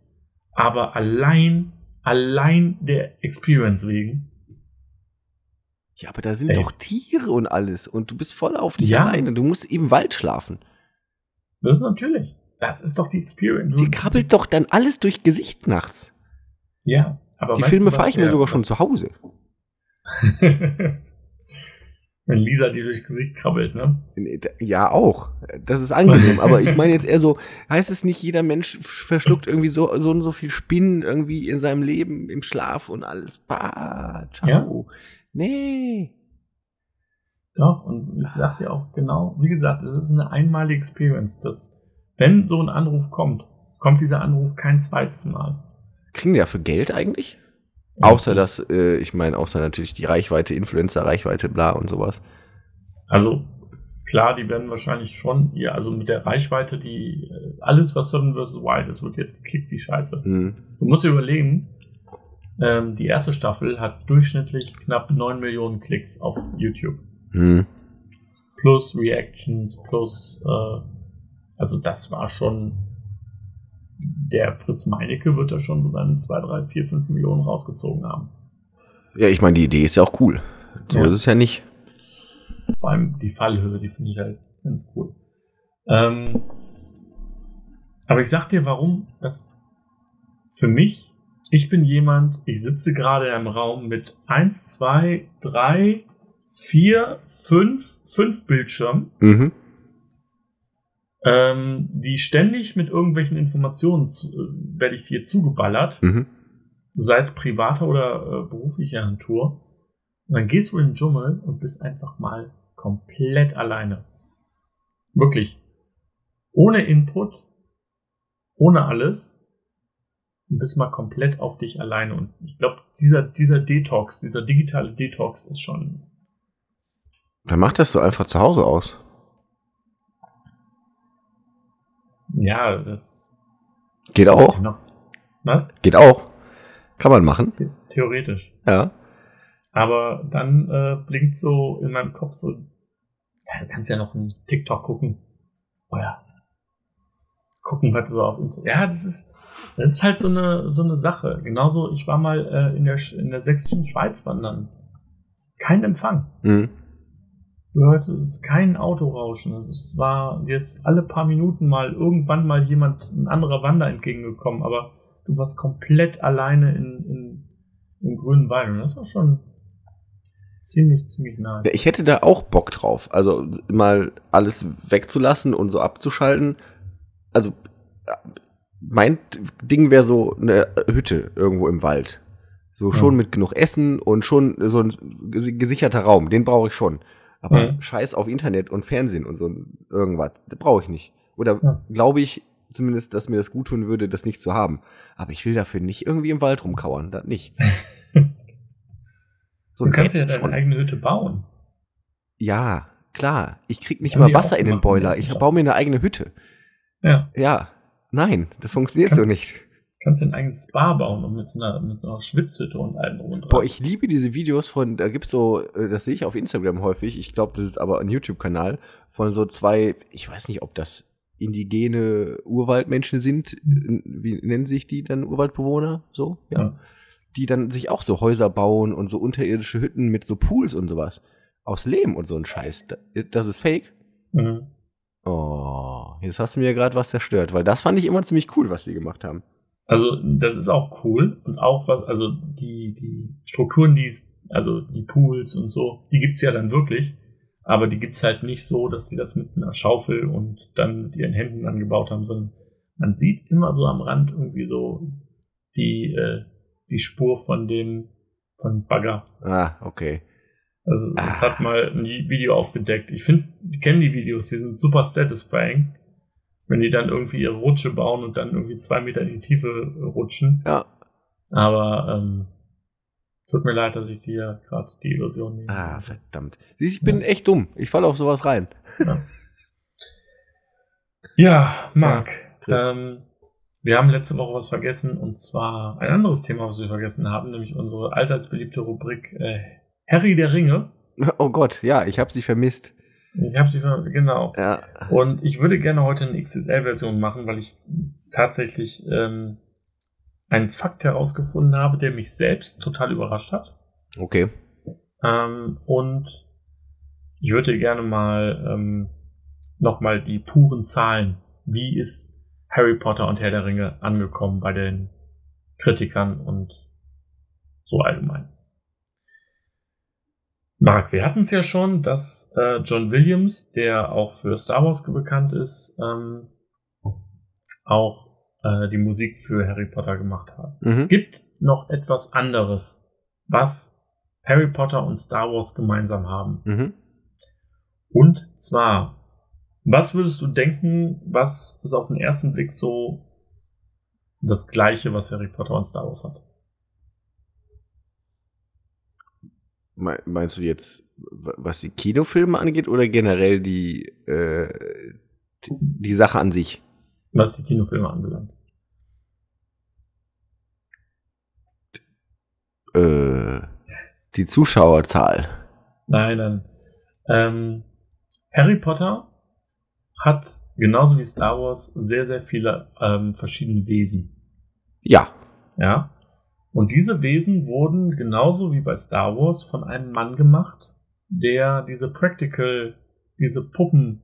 aber allein, allein der Experience wegen. Ja, aber da sind Safe. doch Tiere und alles und du bist voll auf dich Ja. alleine. Du musst im Wald schlafen. Das ist natürlich. Das ist doch die Experience. Die krabbelt doch dann alles durch Gesicht nachts. Ja, aber Die Filme fahre ich mir sogar schon zu Hause. Wenn Lisa dir durchs Gesicht krabbelt, ne? Ja, auch. Das ist angenehm. aber ich meine jetzt eher so, heißt es nicht, jeder Mensch verschluckt irgendwie so, so und so viel Spinnen irgendwie in seinem Leben, im Schlaf und alles. Bah, ciao. Ja. Nee. Doch, und ich sag dir auch genau, wie gesagt, es ist eine einmalige Experience, dass, wenn so ein Anruf kommt, kommt dieser Anruf kein zweites Mal. Kriegen die dafür Geld eigentlich? Außer dass, äh, ich meine, außer natürlich die Reichweite, Influencer-Reichweite, bla und sowas. Also, klar, die werden wahrscheinlich schon, ja, also mit der Reichweite, die, äh, alles, was Seven vs. Wild ist, wird jetzt geklickt wie Scheiße. Hm. Du musst dir überlegen, ähm, die erste Staffel hat durchschnittlich knapp 9 Millionen Klicks auf YouTube. Hm. Plus Reactions, plus, äh, also das war schon, der Fritz Meinecke wird da schon so seine 2, 3, 4, 5 Millionen rausgezogen haben. Ja, ich meine, die Idee ist ja auch cool. So Ja. ist es ja nicht. Vor allem die Fallhöhe, die finde ich halt ganz cool. Ähm, aber ich sag dir, warum das für mich, ich bin jemand, ich sitze gerade in einem Raum mit 1, 2, 3, 4, 5, 5 Bildschirmen, Mhm. ähm, die ständig mit irgendwelchen Informationen zu, äh, werde ich hier zugeballert, Mhm. sei es privater oder äh, beruflicher Natur. Und dann gehst du in den Dschungel und bist einfach mal komplett alleine. Wirklich. Ohne Input, ohne alles. Bist mal komplett auf dich alleine. Und ich glaube, dieser, dieser Detox, dieser digitale Detox ist schon. Dann mach das doch einfach zu Hause aus. Ja, das. Geht auch. Noch, was? Geht auch. Kann man machen. The- Theoretisch. Ja. Aber dann äh, blinkt so in meinem Kopf so, ja, du kannst ja noch einen TikTok gucken. Oder gucken, was so auf Instagram. Ja, das ist, das ist halt so eine, so eine Sache. Genauso, ich war mal äh, in, der, in der sächsischen Schweiz wandern. Kein Empfang. Mhm. Du hörtest kein Autorauschen. Es war jetzt alle paar Minuten mal irgendwann mal jemand, ein anderer Wander entgegengekommen, aber du warst komplett alleine in, in, im grünen Wald. Und das war schon ziemlich, ziemlich nice. Ja, ich hätte da auch Bock drauf. Also mal alles wegzulassen und so abzuschalten. Also mein Ding wäre so eine Hütte irgendwo im Wald. So schon Ja. mit genug Essen und schon so ein ges- gesicherter Raum. Den brauche ich schon. Aber Mhm. Scheiß auf Internet und Fernsehen und so irgendwas. Das brauche ich nicht. Oder Ja. glaube ich zumindest, dass mir das gut tun würde, das nicht zu haben. Aber ich will dafür nicht irgendwie im Wald rumkauern. Das nicht. So du kannst ja deine schon. eigene Hütte bauen. Ja, klar. Ich krieg nicht mal Wasser in den Boiler. Ich baue mir eine eigene Hütte. Ja. Ja. Nein, das funktioniert Kannst- so nicht. kannst dir ein eigenes Spa bauen und mit so einer, mit so einer Schwitzhütte und allem drum und dran. Boah, ich liebe diese Videos von, da gibt's so, äh, das sehe ich auf Instagram häufig, ich glaube, das ist aber ein YouTube-Kanal, von so zwei, ich weiß nicht, ob das indigene Urwaldmenschen sind, wie nennen sich die dann Urwaldbewohner, so, ja. Ja. Die dann sich auch so Häuser bauen und so unterirdische Hütten mit so Pools und sowas. Aus Lehm und so ein Scheiß. Da- Das ist fake. Mhm. Oh, jetzt hast du mir gerade was zerstört, weil das fand ich immer ziemlich cool, was die gemacht haben. Also, das ist auch cool. Und auch was, also die, die Strukturen, die es, also die Pools und so, die gibt's ja dann wirklich. Aber die gibt's halt nicht so, dass sie das mit einer Schaufel und dann mit ihren Händen angebaut haben, sondern man sieht immer so am Rand irgendwie so die, äh, die Spur von dem, von Bagger. Ah, okay. Also, das Ah. hat mal ein Video aufgedeckt. Ich finde, ich kenne die Videos, die sind super satisfying. Wenn die dann irgendwie ihre Rutsche bauen und dann irgendwie zwei Meter in die Tiefe rutschen. Ja. Aber ähm, tut mir leid, dass ich dir gerade die Illusion nehme. Ah, verdammt. Siehst, ich bin ja. echt dumm. Ich falle auf sowas rein. Ja, ja Marc. Ja, ähm, wir haben letzte Woche was vergessen und zwar ein anderes Thema, was wir vergessen haben, nämlich unsere allseits beliebte Rubrik äh, Harry der Ringe. Oh Gott, ja, ich habe sie vermisst. Ich habe sie vermisst, genau. Ja. Und ich würde gerne heute eine XSL-Version machen, weil ich tatsächlich ähm, einen Fakt herausgefunden habe, der mich selbst total überrascht hat. Okay. Ähm, und ich würde gerne mal ähm, nochmal die puren Zahlen. Wie ist Harry Potter und Herr der Ringe angekommen bei den Kritikern und so allgemein. Marc, wir hatten es ja schon, dass äh, John Williams, der auch für Star Wars bekannt ist, ähm, auch äh, die Musik für Harry Potter gemacht hat. Mhm. Es gibt noch etwas anderes, was Harry Potter und Star Wars gemeinsam haben. Mhm. Und zwar was würdest du denken, was ist auf den ersten Blick so das gleiche, was Harry Potter und Star Wars hat? Meinst du jetzt, was die Kinofilme angeht oder generell die, äh, die Sache an sich? Was die Kinofilme anbelangt. Äh, die Zuschauerzahl. Nein, nein. Ähm, Harry Potter hat genauso wie Star Wars sehr, sehr viele ähm, verschiedene Wesen. Ja. Ja. Und diese Wesen wurden genauso wie bei Star Wars von einem Mann gemacht, der diese Practical, diese Puppen,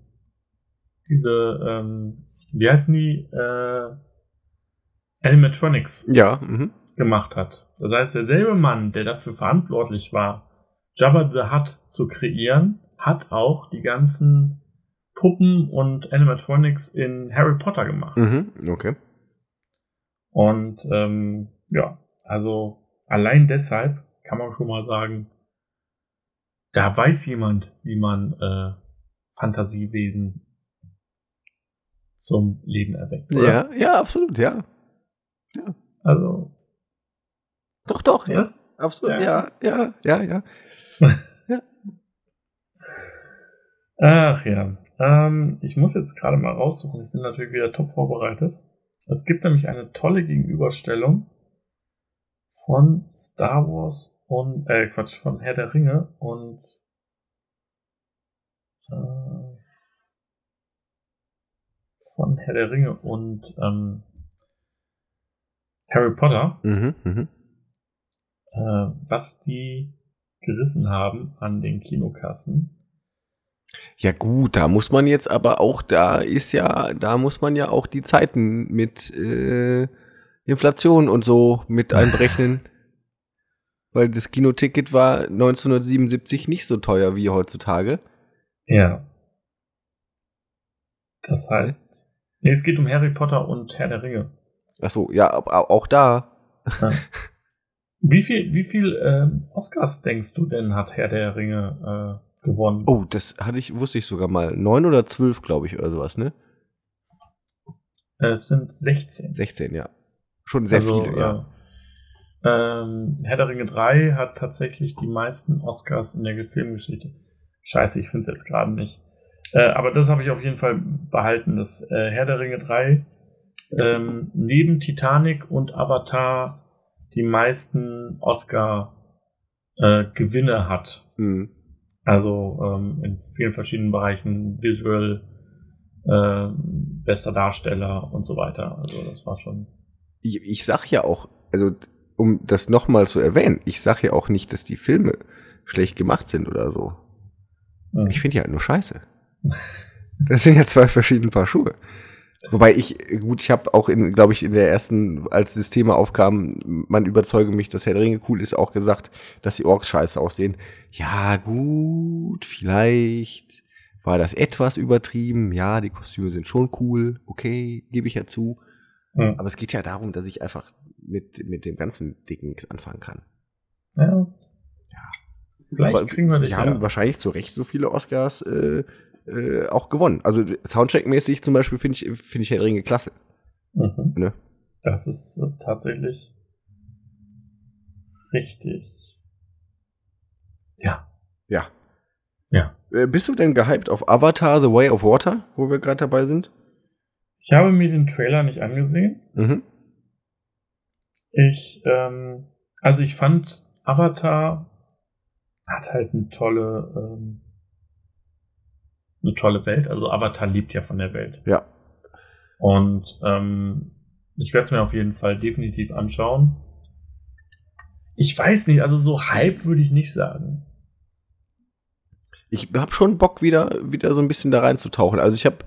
diese, ähm, wie heißen die, äh, Animatronics ja, mhm. gemacht hat. Das heißt, derselbe Mann, der dafür verantwortlich war, Jabba the Hutt zu kreieren, hat auch die ganzen Puppen und Animatronics in Harry Potter gemacht. Mhm, okay. Und ähm, ja, also allein deshalb kann man schon mal sagen, da weiß jemand, wie man äh, Fantasiewesen zum Leben erweckt. Oder? Ja, ja, absolut, ja. ja. Also. Doch, doch, ja. Absolut, ja, ja, ja, ja. ja. Ach ja. Ähm, ich muss jetzt gerade mal raussuchen. Ich bin natürlich wieder top vorbereitet. Es gibt nämlich eine tolle Gegenüberstellung von Star Wars und, äh, Quatsch, von Herr der Ringe und, äh, von Herr der Ringe und, ähm, Harry Potter. Mhm, mh. äh, was die gerissen haben an den Kinokassen ja gut, da muss man jetzt aber auch, da ist ja, da muss man ja auch die Zeiten mit äh, Inflation und so mit einberechnen. Weil das Kinoticket war 1977 nicht so teuer wie heutzutage. Ja. Das heißt, nee, es geht um Harry Potter und Herr der Ringe. Ach so, ja, auch da. Ja. Wie viel, wie viel ähm, Oscars denkst du denn hat Herr der Ringe äh, gewonnen. Oh, das hatte ich, wusste ich sogar mal. Neun oder zwölf, glaube ich, oder sowas, ne? Es sind 16. 16, ja. Schon sehr also, viele, ja. Äh, ähm, Herr der Ringe 3 hat tatsächlich die meisten Oscars in der Filmgeschichte. Scheiße, ich finde es jetzt gerade nicht. Äh, aber das habe ich auf jeden Fall behalten, dass äh, Herr der Ringe 3 ähm, neben Titanic und Avatar die meisten Oscar-Gewinne äh, hat. Mhm. Also ähm, in vielen verschiedenen Bereichen, Visual, äh, bester Darsteller und so weiter. Also das war schon. Ich, ich sag ja auch, also um das nochmal zu erwähnen, ich sag ja auch nicht, dass die Filme schlecht gemacht sind oder so. Mhm. Ich finde ja halt nur scheiße. Das sind ja zwei verschiedene Paar Schuhe. Wobei ich, gut, ich habe auch in, glaube ich, in der ersten, als das Thema aufkam, man überzeuge mich, dass Herr der Ringe cool ist, auch gesagt, dass die Orks scheiße aussehen. Ja, gut, vielleicht war das etwas übertrieben. Ja, die Kostüme sind schon cool. Okay, gebe ich ja zu. Mhm. Aber es geht ja darum, dass ich einfach mit, mit dem ganzen Dicken nichts anfangen kann. Ja. Ja. Vielleicht Aber kriegen wir dich. Die haben wahrscheinlich zu Recht so viele Oscars äh, äh, auch gewonnen. Also Soundtrack-mäßig zum Beispiel finde ich, finde ich Herr Ringe klasse. Mhm. Ne? Das ist äh, tatsächlich richtig. Ja. Ja. Ja. Äh, bist du denn gehypt auf Avatar The Way of Water, wo wir gerade dabei sind? Ich habe mir den Trailer nicht angesehen. Mhm. Ich, ähm, also ich fand Avatar hat halt eine tolle, ähm, eine tolle Welt. Also Avatar lebt ja von der Welt. Ja. Und ähm, ich werde es mir auf jeden Fall definitiv anschauen. Ich weiß nicht, also so Hype würde ich nicht sagen. Ich habe schon Bock, wieder, wieder so ein bisschen da reinzutauchen. Also ich habe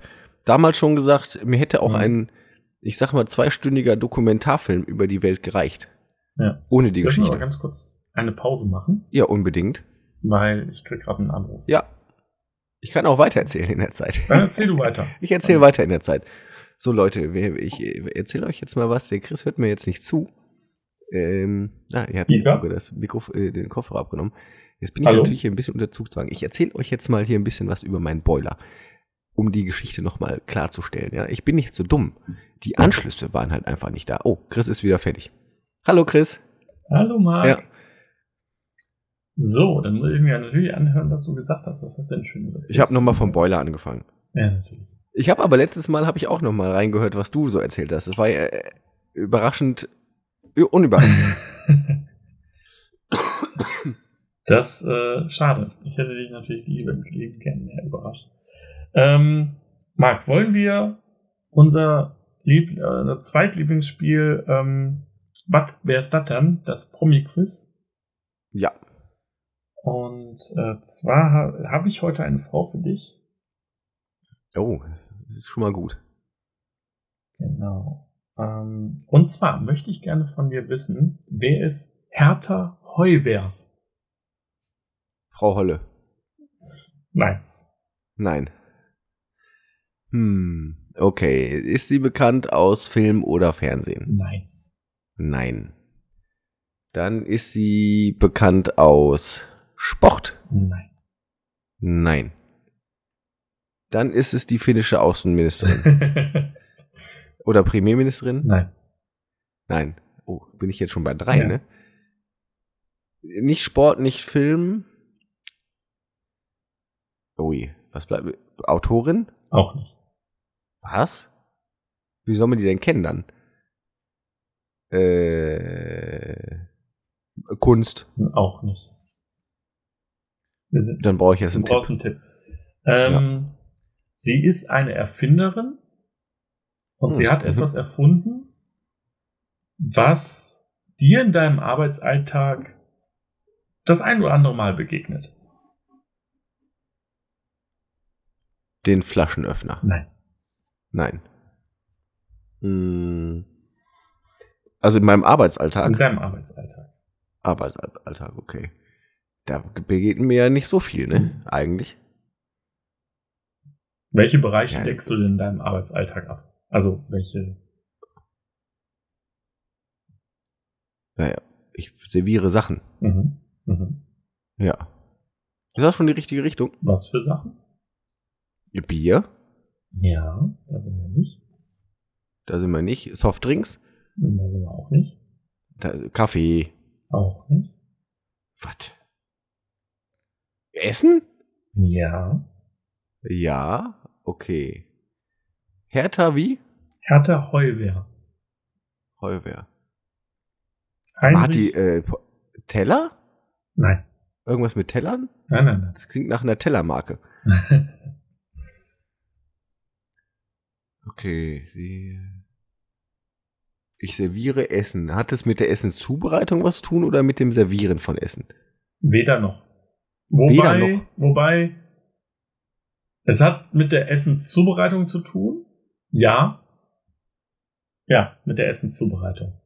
damals schon gesagt, mir hätte auch mhm. ein, ich sag mal, zweistündiger Dokumentarfilm über die Welt gereicht. Ja. Ohne die Geschichte. Wir ganz kurz eine Pause machen? Ja, unbedingt. Weil ich krieg gerade einen Anruf. Ja. Ich kann auch weiter erzählen in der Zeit. Dann erzähl du weiter. ich erzähle weiter in der Zeit. So, Leute, ich erzähle euch jetzt mal was. Der Chris hört mir jetzt nicht zu. Ähm, ah, er hat mir sogar das Mikro, äh, den Koffer abgenommen. Jetzt bin ich Hallo? natürlich hier ein bisschen unter Zugzwang. Ich erzähle euch jetzt mal hier ein bisschen was über meinen Boiler, um die Geschichte nochmal klarzustellen. Ja, ich bin nicht so dumm. Die Anschlüsse waren halt einfach nicht da. Oh, Chris ist wieder fertig. Hallo, Chris. Hallo, Marc. Ja. So, dann muss ich mir natürlich anhören, was du gesagt hast. Was hast du denn schön gesagt? Ich habe nochmal vom Boiler angefangen. Ja, natürlich. Ich habe aber letztes Mal habe ich auch noch mal reingehört, was du so erzählt hast. Das war ja äh, überraschend unüberraschend. das äh, schade. Ich hätte dich natürlich lieber lieben gerne mehr überrascht. Ähm, Marc, wollen wir unser Lieb äh, Zweitlieblingsspiel, ähm, was wer ist das dann? Das Promi-Quiz? Ja. Und äh, zwar ha habe ich heute eine Frau für dich. Oh, das ist schon mal gut. Genau. Ähm, und zwar möchte ich gerne von dir wissen, wer ist Hertha Heuwer? Frau Holle. Nein. Nein. Hm, okay. Ist sie bekannt aus Film oder Fernsehen? Nein. Nein. Dann ist sie bekannt aus Sport? Nein. Nein. Dann ist es die finnische Außenministerin. Oder Premierministerin? Nein. Nein. Oh, bin ich jetzt schon bei drei, ja. ne? Nicht Sport, nicht Film. Ui, was bleibt? Autorin? Auch nicht. Was? Wie soll man die denn kennen dann? Äh, Kunst? Auch nicht. dann brauche ich jetzt einen Tipp. einen Tipp. Ähm, ja. Sie ist eine Erfinderin und hm. sie hat mhm. etwas erfunden, was dir in deinem Arbeitsalltag das ein oder andere Mal begegnet. Den Flaschenöffner. Nein. Nein. Hm. Also in meinem Arbeitsalltag. In deinem Arbeitsalltag. Arbeitsalltag, okay. Da begegnet mir ja nicht so viel, ne? Hm. Eigentlich. Welche Bereiche ja. deckst du denn in deinem Arbeitsalltag ab? Also welche? Naja, ich serviere Sachen. Mhm. Mhm. Ja. Ist das schon die richtige Richtung? Was für Sachen? Bier? Ja, da sind wir nicht. Da sind wir nicht. Softdrinks? Da sind wir auch nicht. Da, Kaffee? Auch nicht. Was? Essen? Ja. Ja. Okay. Hertha wie? Hertha Heuwehr. Heuwehr. Hat die äh, Teller? Nein. Irgendwas mit Tellern? Nein, nein, nein. Das klingt nach einer Tellermarke. okay, sie. Ich serviere Essen. Hat es mit der Essenszubereitung was zu tun oder mit dem Servieren von Essen? Weder noch. Wobei, Weder noch. Wobei, es hat mit der Essenszubereitung zu tun. Ja. Ja, mit der Essenszubereitung.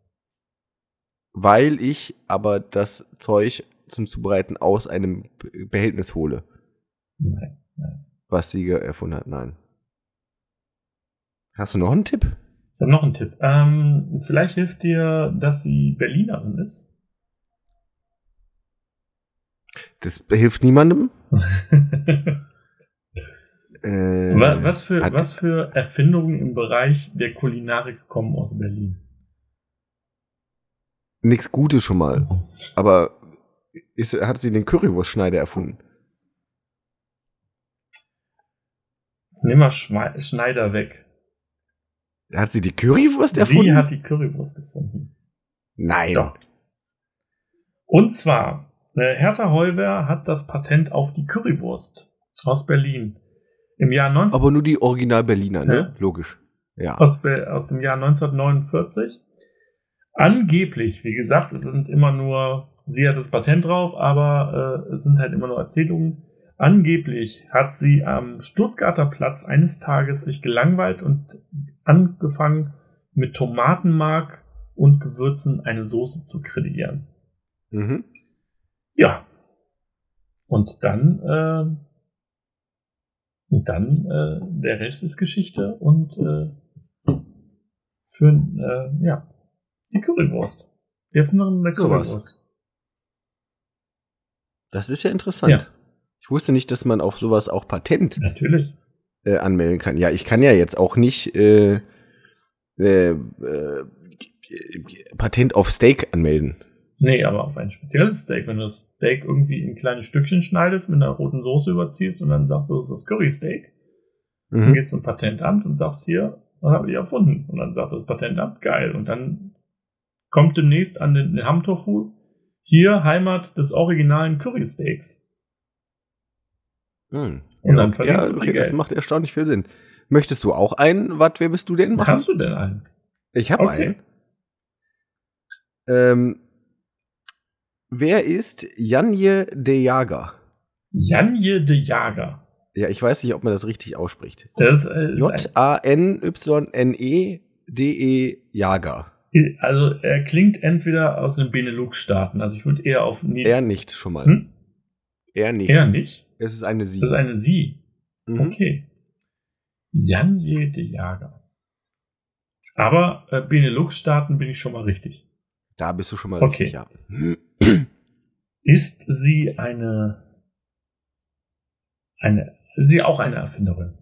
Weil ich aber das Zeug zum Zubereiten aus einem Behältnis hole. Nein, nein. Was sie erfunden hat, nein. Hast du noch einen Tipp? Ich habe noch einen Tipp. Ähm, vielleicht hilft dir, dass sie Berlinerin ist. Das hilft niemandem. Äh, was, für, was für Erfindungen im Bereich der Kulinarik kommen aus Berlin? Nichts Gutes schon mal. Aber ist, hat sie den Currywurstschneider erfunden? Nimm mal Schneider weg. Hat sie die Currywurst erfunden? Sie hat die Currywurst gefunden. Nein. Doch. Und zwar, äh, Hertha Heuwer hat das Patent auf die Currywurst aus Berlin. Im Jahr 19 Aber nur die Original Berliner, ne? Ja. Logisch. Ja. Aus, aus dem Jahr 1949. Angeblich, wie gesagt, es sind immer nur, sie hat das Patent drauf, aber äh, es sind halt immer nur Erzählungen. Angeblich hat sie am Stuttgarter Platz eines Tages sich gelangweilt und angefangen, mit Tomatenmark und Gewürzen eine Soße zu kreieren. Mhm. Ja. Und dann, äh, und dann äh, der Rest ist Geschichte und äh, für äh, ja die Currywurst. Die Erfinderin der Currywurst. Das ist ja interessant. Ja. Ich wusste nicht, dass man auf sowas auch Patent Natürlich. Äh, anmelden kann. Ja, ich kann ja jetzt auch nicht äh, äh, äh Patent auf Steak anmelden. Nee, aber auf ein spezielles Steak. Wenn du das Steak irgendwie in kleine Stückchen schneidest, mit einer roten Soße überziehst und dann sagst du, das ist das Curry-Steak, mhm. dann gehst du zum Patentamt und sagst hier, das habe ich erfunden. Und dann sagt das Patentamt, geil. Und dann kommt demnächst an den, den Ham-Tofu hier Heimat des originalen Curry-Steaks. Mhm. Und dann verdienst ja, du okay, Geld. Das macht erstaunlich viel Sinn. Möchtest du auch einen? Was, wer bist du denn? Machen? Hast du denn einen? Ich habe okay. einen. Ähm, Wer ist Janje de Jager? Janje de Jager. Ja, ich weiß nicht, ob man das richtig ausspricht. Das äh, J-A-N-Y-N-E-D-E Jager. Also er klingt entweder aus den Benelux-Staaten. Also ich würde eher auf Nied Er nicht schon mal. Hm? Er nicht. Er nicht. Es ist eine Sie. Das ist eine Sie. Mhm. Okay. Janje de Jager. Aber äh, Benelux-Staaten bin ich schon mal richtig. Da bist du schon mal okay. richtig, ja. Ist sie eine, eine, sie auch eine Erfinderin?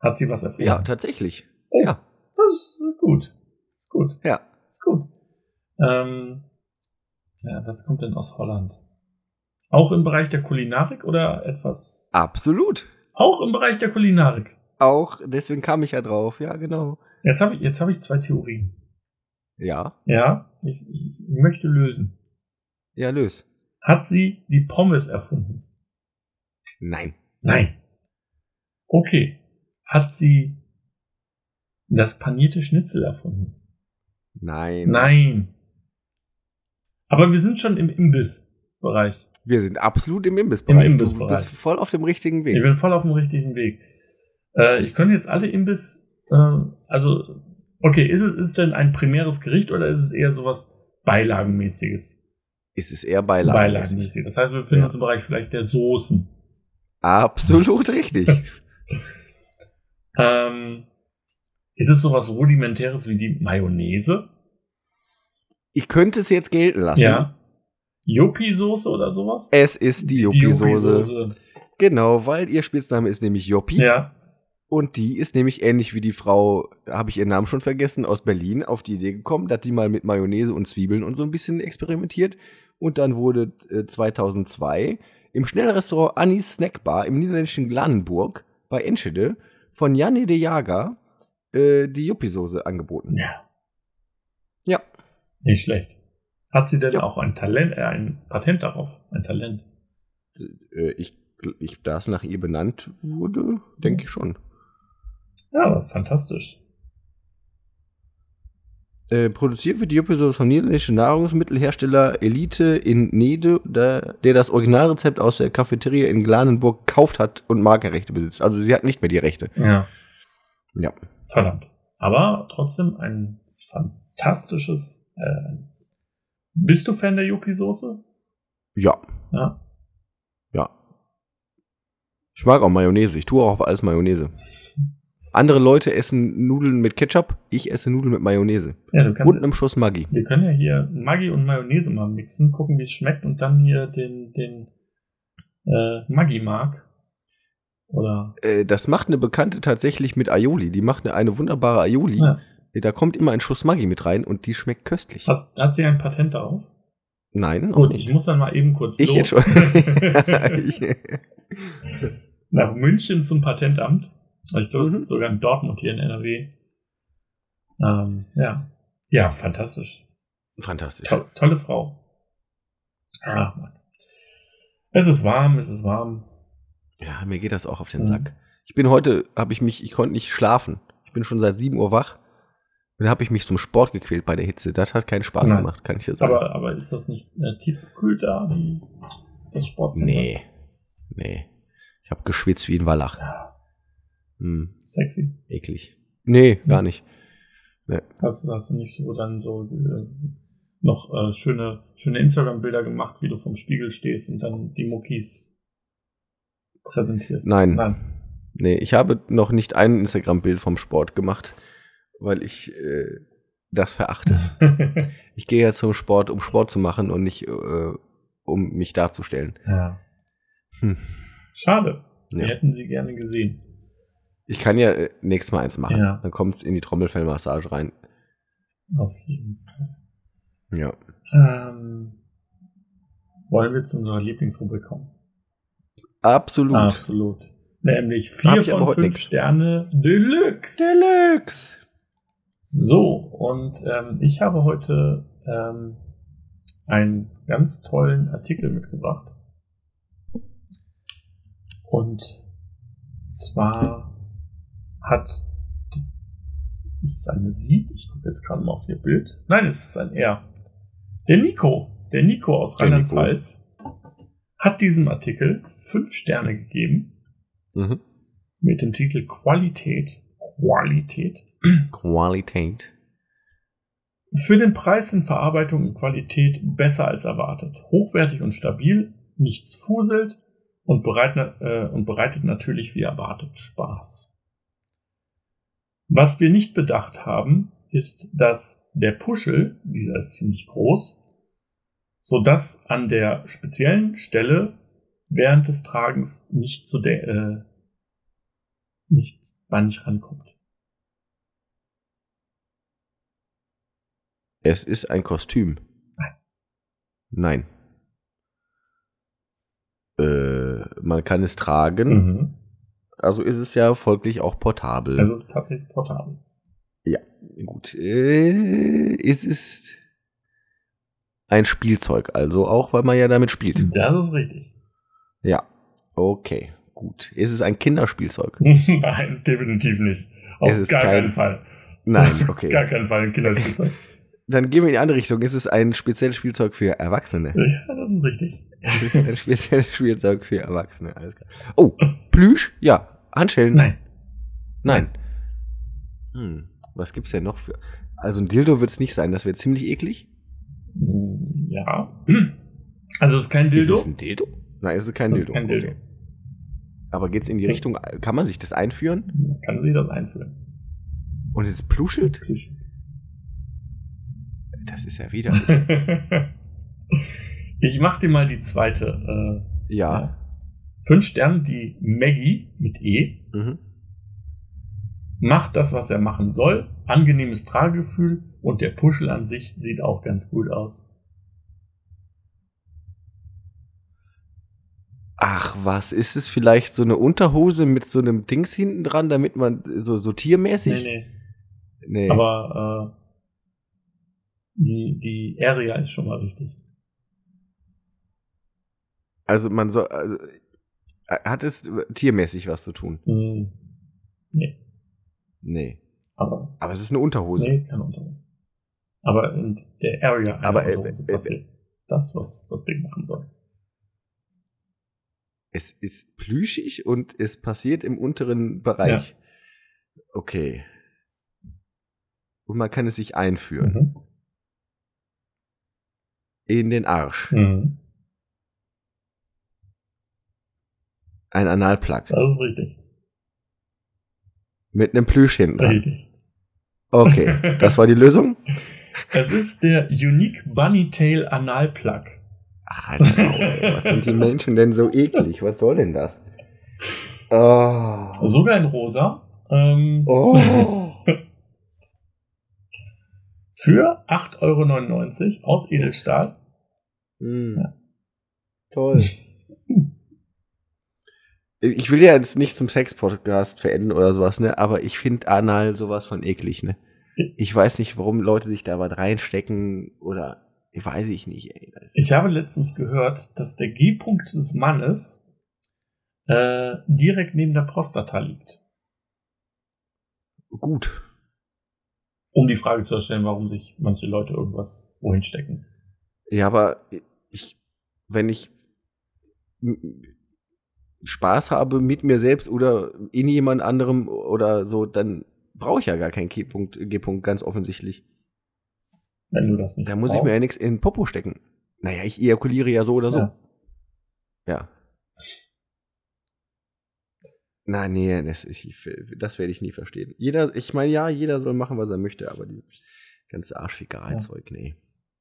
Hat sie was erfunden? Ja, tatsächlich. Oh, ja. Das ist gut. Ist gut. Ja. Ist gut. Ähm, ja, was kommt denn aus Holland? Auch im Bereich der Kulinarik oder etwas? Absolut. Auch im Bereich der Kulinarik. Auch, deswegen kam ich ja drauf, ja, genau. Jetzt habe ich, jetzt hab ich zwei Theorien. Ja. Ja, ich, ich möchte lösen. Ja, löse. Hat sie die Pommes erfunden? Nein. Nein. Okay. Hat sie das panierte Schnitzel erfunden? Nein. Nein. Aber wir sind schon im Imbissbereich. Wir sind absolut im Imbissbereich. Im Imbissbereich. Du bist voll auf dem richtigen Weg. Ich bin voll auf dem richtigen Weg. Äh, ich könnte jetzt alle Imbiss, äh, also Okay, ist es, ist es denn ein primäres Gericht oder ist es eher sowas Beilagenmäßiges? Ist es eher beilagenmäßig. beilagenmäßig. Das heißt, wir befinden ja. uns im Bereich vielleicht der Soßen. Absolut richtig. ähm, ist es sowas Rudimentäres wie die Mayonnaise? Ich könnte es jetzt gelten lassen. Ja. Yopi-Soße oder sowas? Es ist die Yopi-Soße. Genau, weil ihr Spitzname ist nämlich Yopi. Ja. Und die ist nämlich ähnlich wie die Frau, habe ich ihren Namen schon vergessen, aus Berlin auf die Idee gekommen, dass die mal mit Mayonnaise und Zwiebeln und so ein bisschen experimentiert. Und dann wurde äh, 2002 im Schnellrestaurant Annis Snackbar im niederländischen Glanenburg bei Enschede von Janne de Jager äh, die Yuppie-Soße angeboten. Ja. Ja. Nicht schlecht. Hat sie denn ja. auch ein Talent, äh, ein Patent darauf? Ein Talent? Äh, ich, ich, da es nach ihr benannt wurde, denke ich schon. Ja, fantastisch. Äh, produziert wird die Juppie-Soße vom niederländischen Nahrungsmittelhersteller Elite in Nede, der, der, das Originalrezept aus der Cafeteria in Glanenburg gekauft hat und Markenrechte besitzt. Also sie hat nicht mehr die Rechte. Ja. Ja. Verdammt. Aber trotzdem ein fantastisches. Äh, bist du Fan der Yuppie-Soße? Ja. Ja. Ja. Ich mag auch Mayonnaise. Ich tue auch auf alles Mayonnaise. Andere Leute essen Nudeln mit Ketchup, ich esse Nudeln mit Mayonnaise. Ja, du kannst, und einem Schuss Maggi. Wir können ja hier Maggi und Mayonnaise mal mixen, gucken, wie es schmeckt und dann hier den, den äh, Maggi-Mark. Oder? Äh, das macht eine Bekannte tatsächlich mit Aioli. Die macht eine, eine wunderbare Aioli. Ja. Da kommt immer ein Schuss Maggi mit rein und die schmeckt köstlich. Hast, hat sie ein Patent darauf? Nein. Gut, ich muss dann mal eben kurz ich los. Jetzt schon. Nach München zum Patentamt. Ich glaube, mhm. sogar in Dortmund hier in NRW. Ähm, ja. Ja, fantastisch. Fantastisch. To tolle Frau. Ach, Mann. Es ist warm, es ist warm. Ja, mir geht das auch auf den mhm. Sack. Ich bin heute, habe ich mich, ich konnte nicht schlafen. Ich bin schon seit 7 Uhr wach. Dann habe ich mich zum Sport gequält bei der Hitze. Das hat keinen Spaß Nein. gemacht, kann ich dir sagen. Aber, aber ist das nicht äh, tiefgekühlt da, wie das Sportcenter? Nee. Nee. Ich habe geschwitzt wie ein Wallach. Hm. Sexy. Eklig. Nee, gar nicht. Nee. Hast, hast du nicht so dann so äh, noch äh, schöne, schöne Instagram-Bilder gemacht, wie du vom Spiegel stehst und dann die Muckis präsentierst? Nein. Nein. Nee, ich habe noch nicht ein Instagram-Bild vom Sport gemacht, weil ich äh, das verachte. ich gehe ja zum Sport, um Sport zu machen und nicht äh, um mich darzustellen. Ja. Hm. Schade. Wir ja. hätten sie gerne gesehen. Ich kann ja äh, nächstes Mal eins machen. Ja. Dann kommt es in die Trommelfellmassage rein. Auf jeden Fall. Ja. Ähm, wollen wir zu unserer Lieblingsrubrik kommen? Absolut. Absolut. Nämlich vier von fünf nix. Sterne Deluxe. Deluxe. So, und ähm, ich habe heute ähm, einen ganz tollen Artikel mitgebracht. Und zwar hat. Ist es eine Sie? Ich gucke jetzt gerade mal auf ihr Bild. Nein, es ist ein Er. Der Nico. Der Nico aus Rheinland-Pfalz hat diesem Artikel fünf Sterne gegeben. Mhm. Mit dem Titel Qualität. Qualität. Qualität. Für den Preis sind Verarbeitung und Qualität besser als erwartet. Hochwertig und stabil, nichts fuselt und, bereit, äh, und bereitet natürlich wie erwartet Spaß. Was wir nicht bedacht haben, ist, dass der Puschel, dieser ist ziemlich groß, so dass an der speziellen Stelle während des Tragens nicht zu der, äh, nicht, man nicht rankommt. Es ist ein Kostüm. Nein. Nein. Äh, man kann es tragen. Mhm. Also ist es ja folglich auch portabel. Also es ist tatsächlich portabel. Ja, gut. Äh, es ist ein Spielzeug, also auch, weil man ja damit spielt. Das ist richtig. Ja, okay, gut. Ist es ein Kinderspielzeug? Nein, definitiv nicht. Auf gar kein, keinen Fall. Nein, okay. gar keinen Fall ein Kinderspielzeug. Dann gehen wir in die andere Richtung. Ist es ein spezielles Spielzeug für Erwachsene? Ja, das ist richtig. Es ist ein spezielles Spielzeug für Erwachsene, alles klar. Oh, Plüsch? Ja. Handschellen? Nein. Nein. Hm, was gibt's denn noch für. Also ein Dildo wird's nicht sein, das wäre ziemlich eklig. Ja. Also es ist kein Dildo. Ist es ein Dildo? Nein, es ist kein das Dildo. Ist kein Dildo. Okay. Aber geht's in die Richtung, kann man sich das einführen? Kann sich das einführen. Und es pluschelt? Es Das ist ja wieder. ich mach dir mal die zweite. Äh, ja. ja. Fünf Sterne, die Maggie mit E. Mhm. Macht das, was er machen soll. Angenehmes Tragegefühl und der Puschel an sich sieht auch ganz gut aus. Ach, was? Ist es vielleicht so eine Unterhose mit so einem Dings hinten dran, damit man so, so tiermäßig? Nee, nee. nee. Aber äh, die, die Area ist schon mal richtig. Also man soll, also hat es tiermäßig was zu tun? Mm, nee. Nee. Aber, aber es ist eine Unterhose. Nee, es ist keine Unterhose. Aber in der Area einer aber, äh, Unterhose äh, passiert das, was das Ding machen soll. Es ist plüschig und es passiert im unteren Bereich. Ja. Okay. Und man kann es sich einführen. Mhm. In den Arsch. Mhm. Ein Analplug. Das ist richtig. Mit einem Plüsch hinten dran. Richtig. Okay, das war die Lösung? Es ist der Unique Bunny Tail Analplug. Ach, halt auf, Was sind die Menschen denn so eklig? Was soll denn das? Oh. Sogar in rosa. Ähm, oh. Für 8,99 Euro aus Edelstahl. Mm. Ja. Toll. ich will ja jetzt nicht zum Sex-Podcast verenden oder sowas, ne? Aber ich finde anal sowas von eklig, ne? Ich weiß nicht, warum Leute sich da was reinstecken oder ich weiß ich nicht, ey. Ich habe letztens gehört, dass der G-Punkt des Mannes äh, direkt neben der Prostata liegt. Gut. Um die Frage zu erstellen, warum sich manche Leute irgendwas wohin stecken. Ja, aber ich, wenn ich Spaß habe mit mir selbst oder in jemand anderem oder so, dann brauche ich ja gar keinen G-Punkt, G-Punkt, ganz offensichtlich. Wenn du das nicht Da muss brauchst. ich mir ja nichts in Popo stecken. Naja, ich ejakuliere ja so oder so. Ja. ja. Na, nee, das, ist, das werde ich nie verstehen. Jeder, ich meine, ja, jeder soll machen, was er möchte, aber dieses ganze Arschfickerei-Zeug, ja. nee.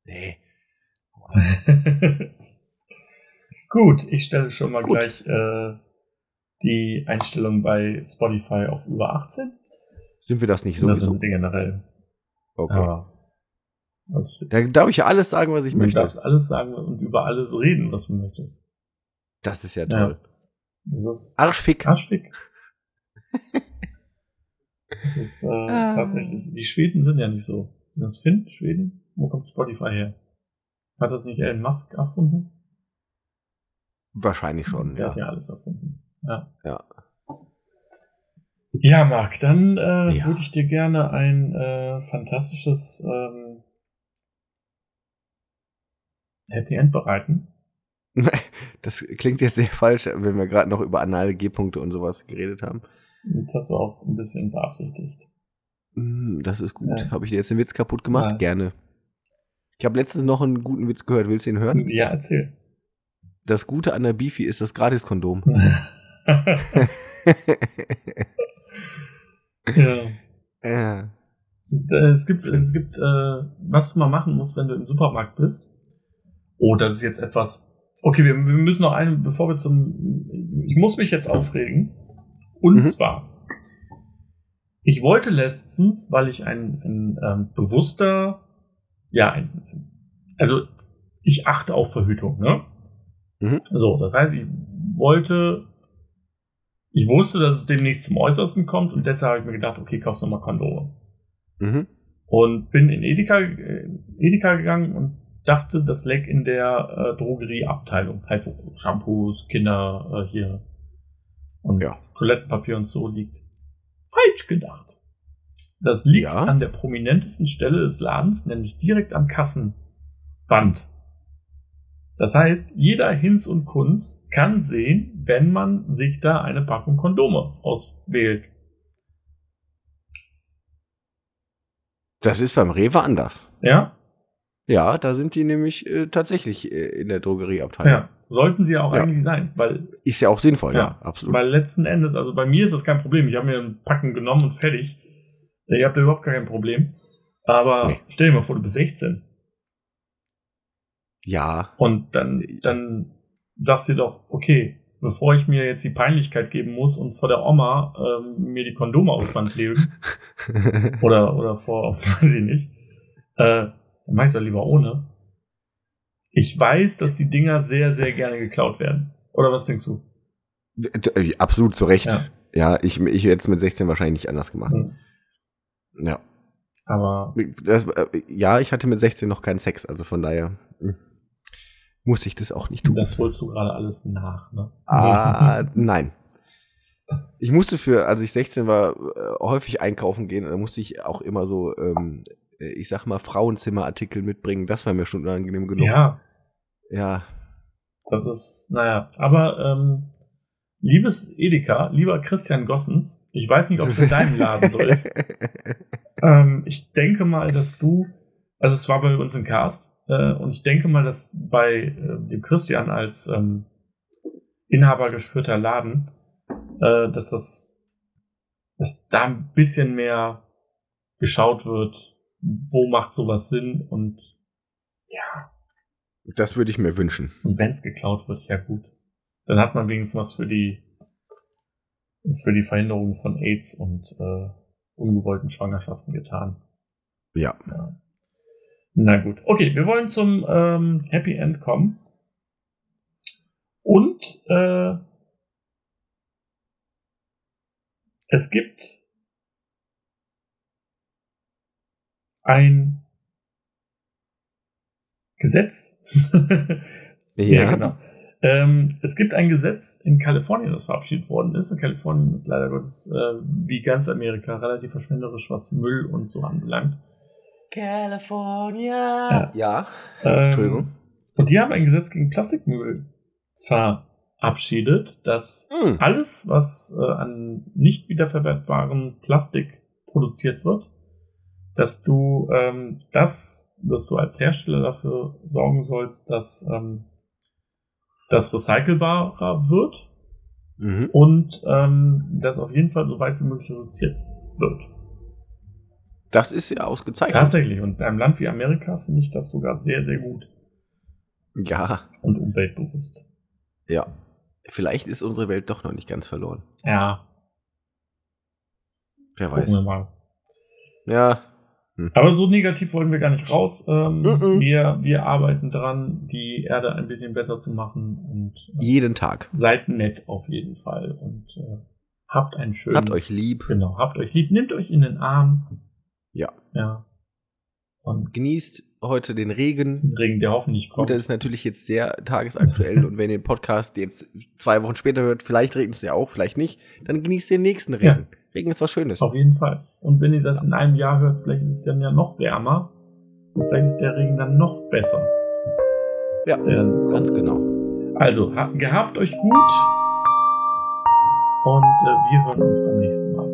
Nee. Gut, ich stelle schon mal Gut. gleich äh, die Einstellung bei Spotify auf über 18. Sind wir das nicht so? Das sind wir generell. Okay. Aber da darf ich ja alles sagen, was ich du möchte. Du darfst alles sagen und über alles reden, was du möchtest. Das ist ja toll. Ja. Das ist Arschfick. Arschfick. das ist äh, ah. tatsächlich. Die Schweden sind ja nicht so. Das Finn, Schweden, wo kommt Spotify her? Hat das nicht Elon Musk erfunden? Wahrscheinlich schon, Der ja. hat ja alles erfunden. Ja. Ja. Ja, Marc, dann äh, ja. würde ich dir gerne ein äh, fantastisches ähm, Happy End bereiten. Das klingt jetzt sehr falsch, wenn wir gerade noch über anale G-Punkte und sowas geredet haben. Jetzt hast du auch ein bisschen beabsichtigt. Mm, das ist gut. Ja. Habe ich dir jetzt den Witz kaputt gemacht? Ja. Gerne. Ich habe letztens noch einen guten Witz gehört. Willst du ihn hören? Ja, erzähl. Das Gute an der Beefy ist das Gratiskondom. ja. ja. Es gibt, es gibt, äh, was du mal machen musst, wenn du im Supermarkt bist. Oh, das ist jetzt etwas. Okay, wir, wir müssen noch einen, bevor wir zum. Ich muss mich jetzt aufregen. Und mhm. zwar, ich wollte letztens, weil ich ein, ein ähm, bewusster, ja, ein, also ich achte auf Verhütung, ne? Mhm. So, das heißt, ich wollte, ich wusste, dass es demnächst zum Äußersten kommt und deshalb habe ich mir gedacht, okay, kaufst du mal Kondome. Mhm. Und bin in Edeka, äh, Edeka gegangen und dachte, das lag in der äh, Drogerieabteilung. Halt, wo Shampoos, Kinder äh, hier und ja. Toilettenpapier und so liegt. Falsch gedacht. Das liegt ja. an der prominentesten Stelle des Ladens, nämlich direkt am Kassenband. Das heißt, jeder Hinz und Kunz kann sehen, wenn man sich da eine Packung Kondome auswählt. Das ist beim Rewe anders. Ja? Ja, da sind die nämlich äh, tatsächlich äh, in der Drogerieabteilung. Ja, sollten sie auch ja. eigentlich sein, weil. Ist ja auch sinnvoll, ja, ja, absolut. Weil letzten Endes, also bei mir ist das kein Problem. Ich habe mir ein Packen genommen und fertig. Ihr habt da überhaupt kein Problem. Aber nee. stell dir mal vor, du bist 16. Ja. Und dann, dann sagst du doch, okay, bevor ich mir jetzt die Peinlichkeit geben muss und vor der Oma ähm, mir die Kondome aufs Band lege, oder, oder vor, weiß ich nicht, äh, dann mach ich doch lieber ohne. Ich weiß, dass die Dinger sehr, sehr gerne geklaut werden. Oder was denkst du? Äh, absolut zu Recht. Ja, ja ich, ich hätte es mit 16 wahrscheinlich nicht anders gemacht. Mhm. Ja. Aber. Das, äh, ja, ich hatte mit 16 noch keinen Sex, also von daher hm, muss ich das auch nicht tun. Das holst du gerade alles nach, ne? Ah, nein. Ich musste für, als ich 16 war, äh, häufig einkaufen gehen. Da musste ich auch immer so ähm, äh, ich sag mal, Frauenzimmerartikel mitbringen. Das war mir schon unangenehm genug. Ja. Ja. Das ist, naja, aber ähm, liebes Edeka, lieber Christian Gossens, ich weiß nicht, ob es in deinem Laden so ist. ähm, ich denke mal, dass du, also es war bei uns im Cast, äh, und ich denke mal, dass bei äh, dem Christian als ähm, Inhaber geführter Laden, äh, dass das, dass da ein bisschen mehr geschaut wird, wo macht sowas Sinn und ja. Das würde ich mir wünschen. Und wenn es geklaut wird, ja gut. Dann hat man wenigstens was für die für die Verhinderung von AIDS und äh, ungewollten Schwangerschaften getan. Ja. ja. Na gut. Okay, wir wollen zum ähm, Happy End kommen. Und äh, es gibt ein Gesetz. ja. ja, genau. Ähm, es gibt ein Gesetz in Kalifornien, das verabschiedet worden ist. Und Kalifornien ist leider Gottes äh, wie ganz Amerika relativ verschwenderisch, was Müll und so anbelangt. California. Ja. ja. Ähm, Entschuldigung. Und die haben ein Gesetz gegen Plastikmüll verabschiedet, dass mm. alles, was äh, an nicht wiederverwertbarem Plastik produziert wird, dass du ähm, das, dass du als Hersteller dafür sorgen sollst, dass ähm, das recycelbarer wird mhm. und ähm, das auf jeden Fall so weit wie möglich reduziert wird. Das ist ja ausgezeichnet. Tatsächlich. Und in einem Land wie Amerika finde ich das sogar sehr, sehr gut. Ja. Und umweltbewusst. Ja. Vielleicht ist unsere Welt doch noch nicht ganz verloren. Ja. Wer weiß. Gucken mal. Ja, hm. Aber so negativ wollen wir gar nicht raus. Ähm, mm -mm. Wir, wir arbeiten dran, die Erde ein bisschen besser zu machen und äh, jeden Tag. Seid nett auf jeden Fall und äh, habt einen schönen. Habt euch lieb. Genau, habt euch lieb. Nehmt euch in den Arm. Ja. Ja. Und genießt heute den Regen. Den Regen, der hoffentlich kommt. Gut, das ist natürlich jetzt sehr tagesaktuell und wenn ihr den Podcast jetzt zwei Wochen später hört, vielleicht regnet es ja auch, vielleicht nicht, dann genießt den nächsten Regen. Ja. Regen ist was Schönes. Auf jeden Fall. Und wenn ihr das in einem Jahr hört, vielleicht ist es dann ja noch wärmer. Und vielleicht ist der Regen dann noch besser. Ja, ganz genau. Also, gehabt euch gut. Und äh, wir hören uns beim nächsten Mal.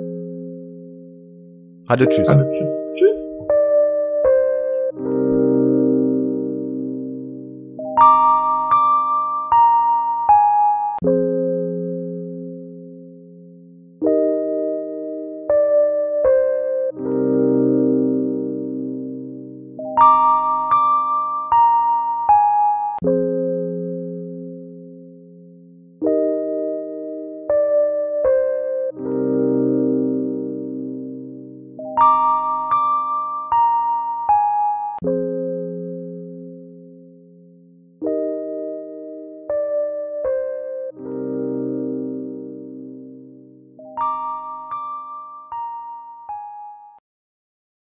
Hallo, tschüss. Hallo, tschüss. Tschüss.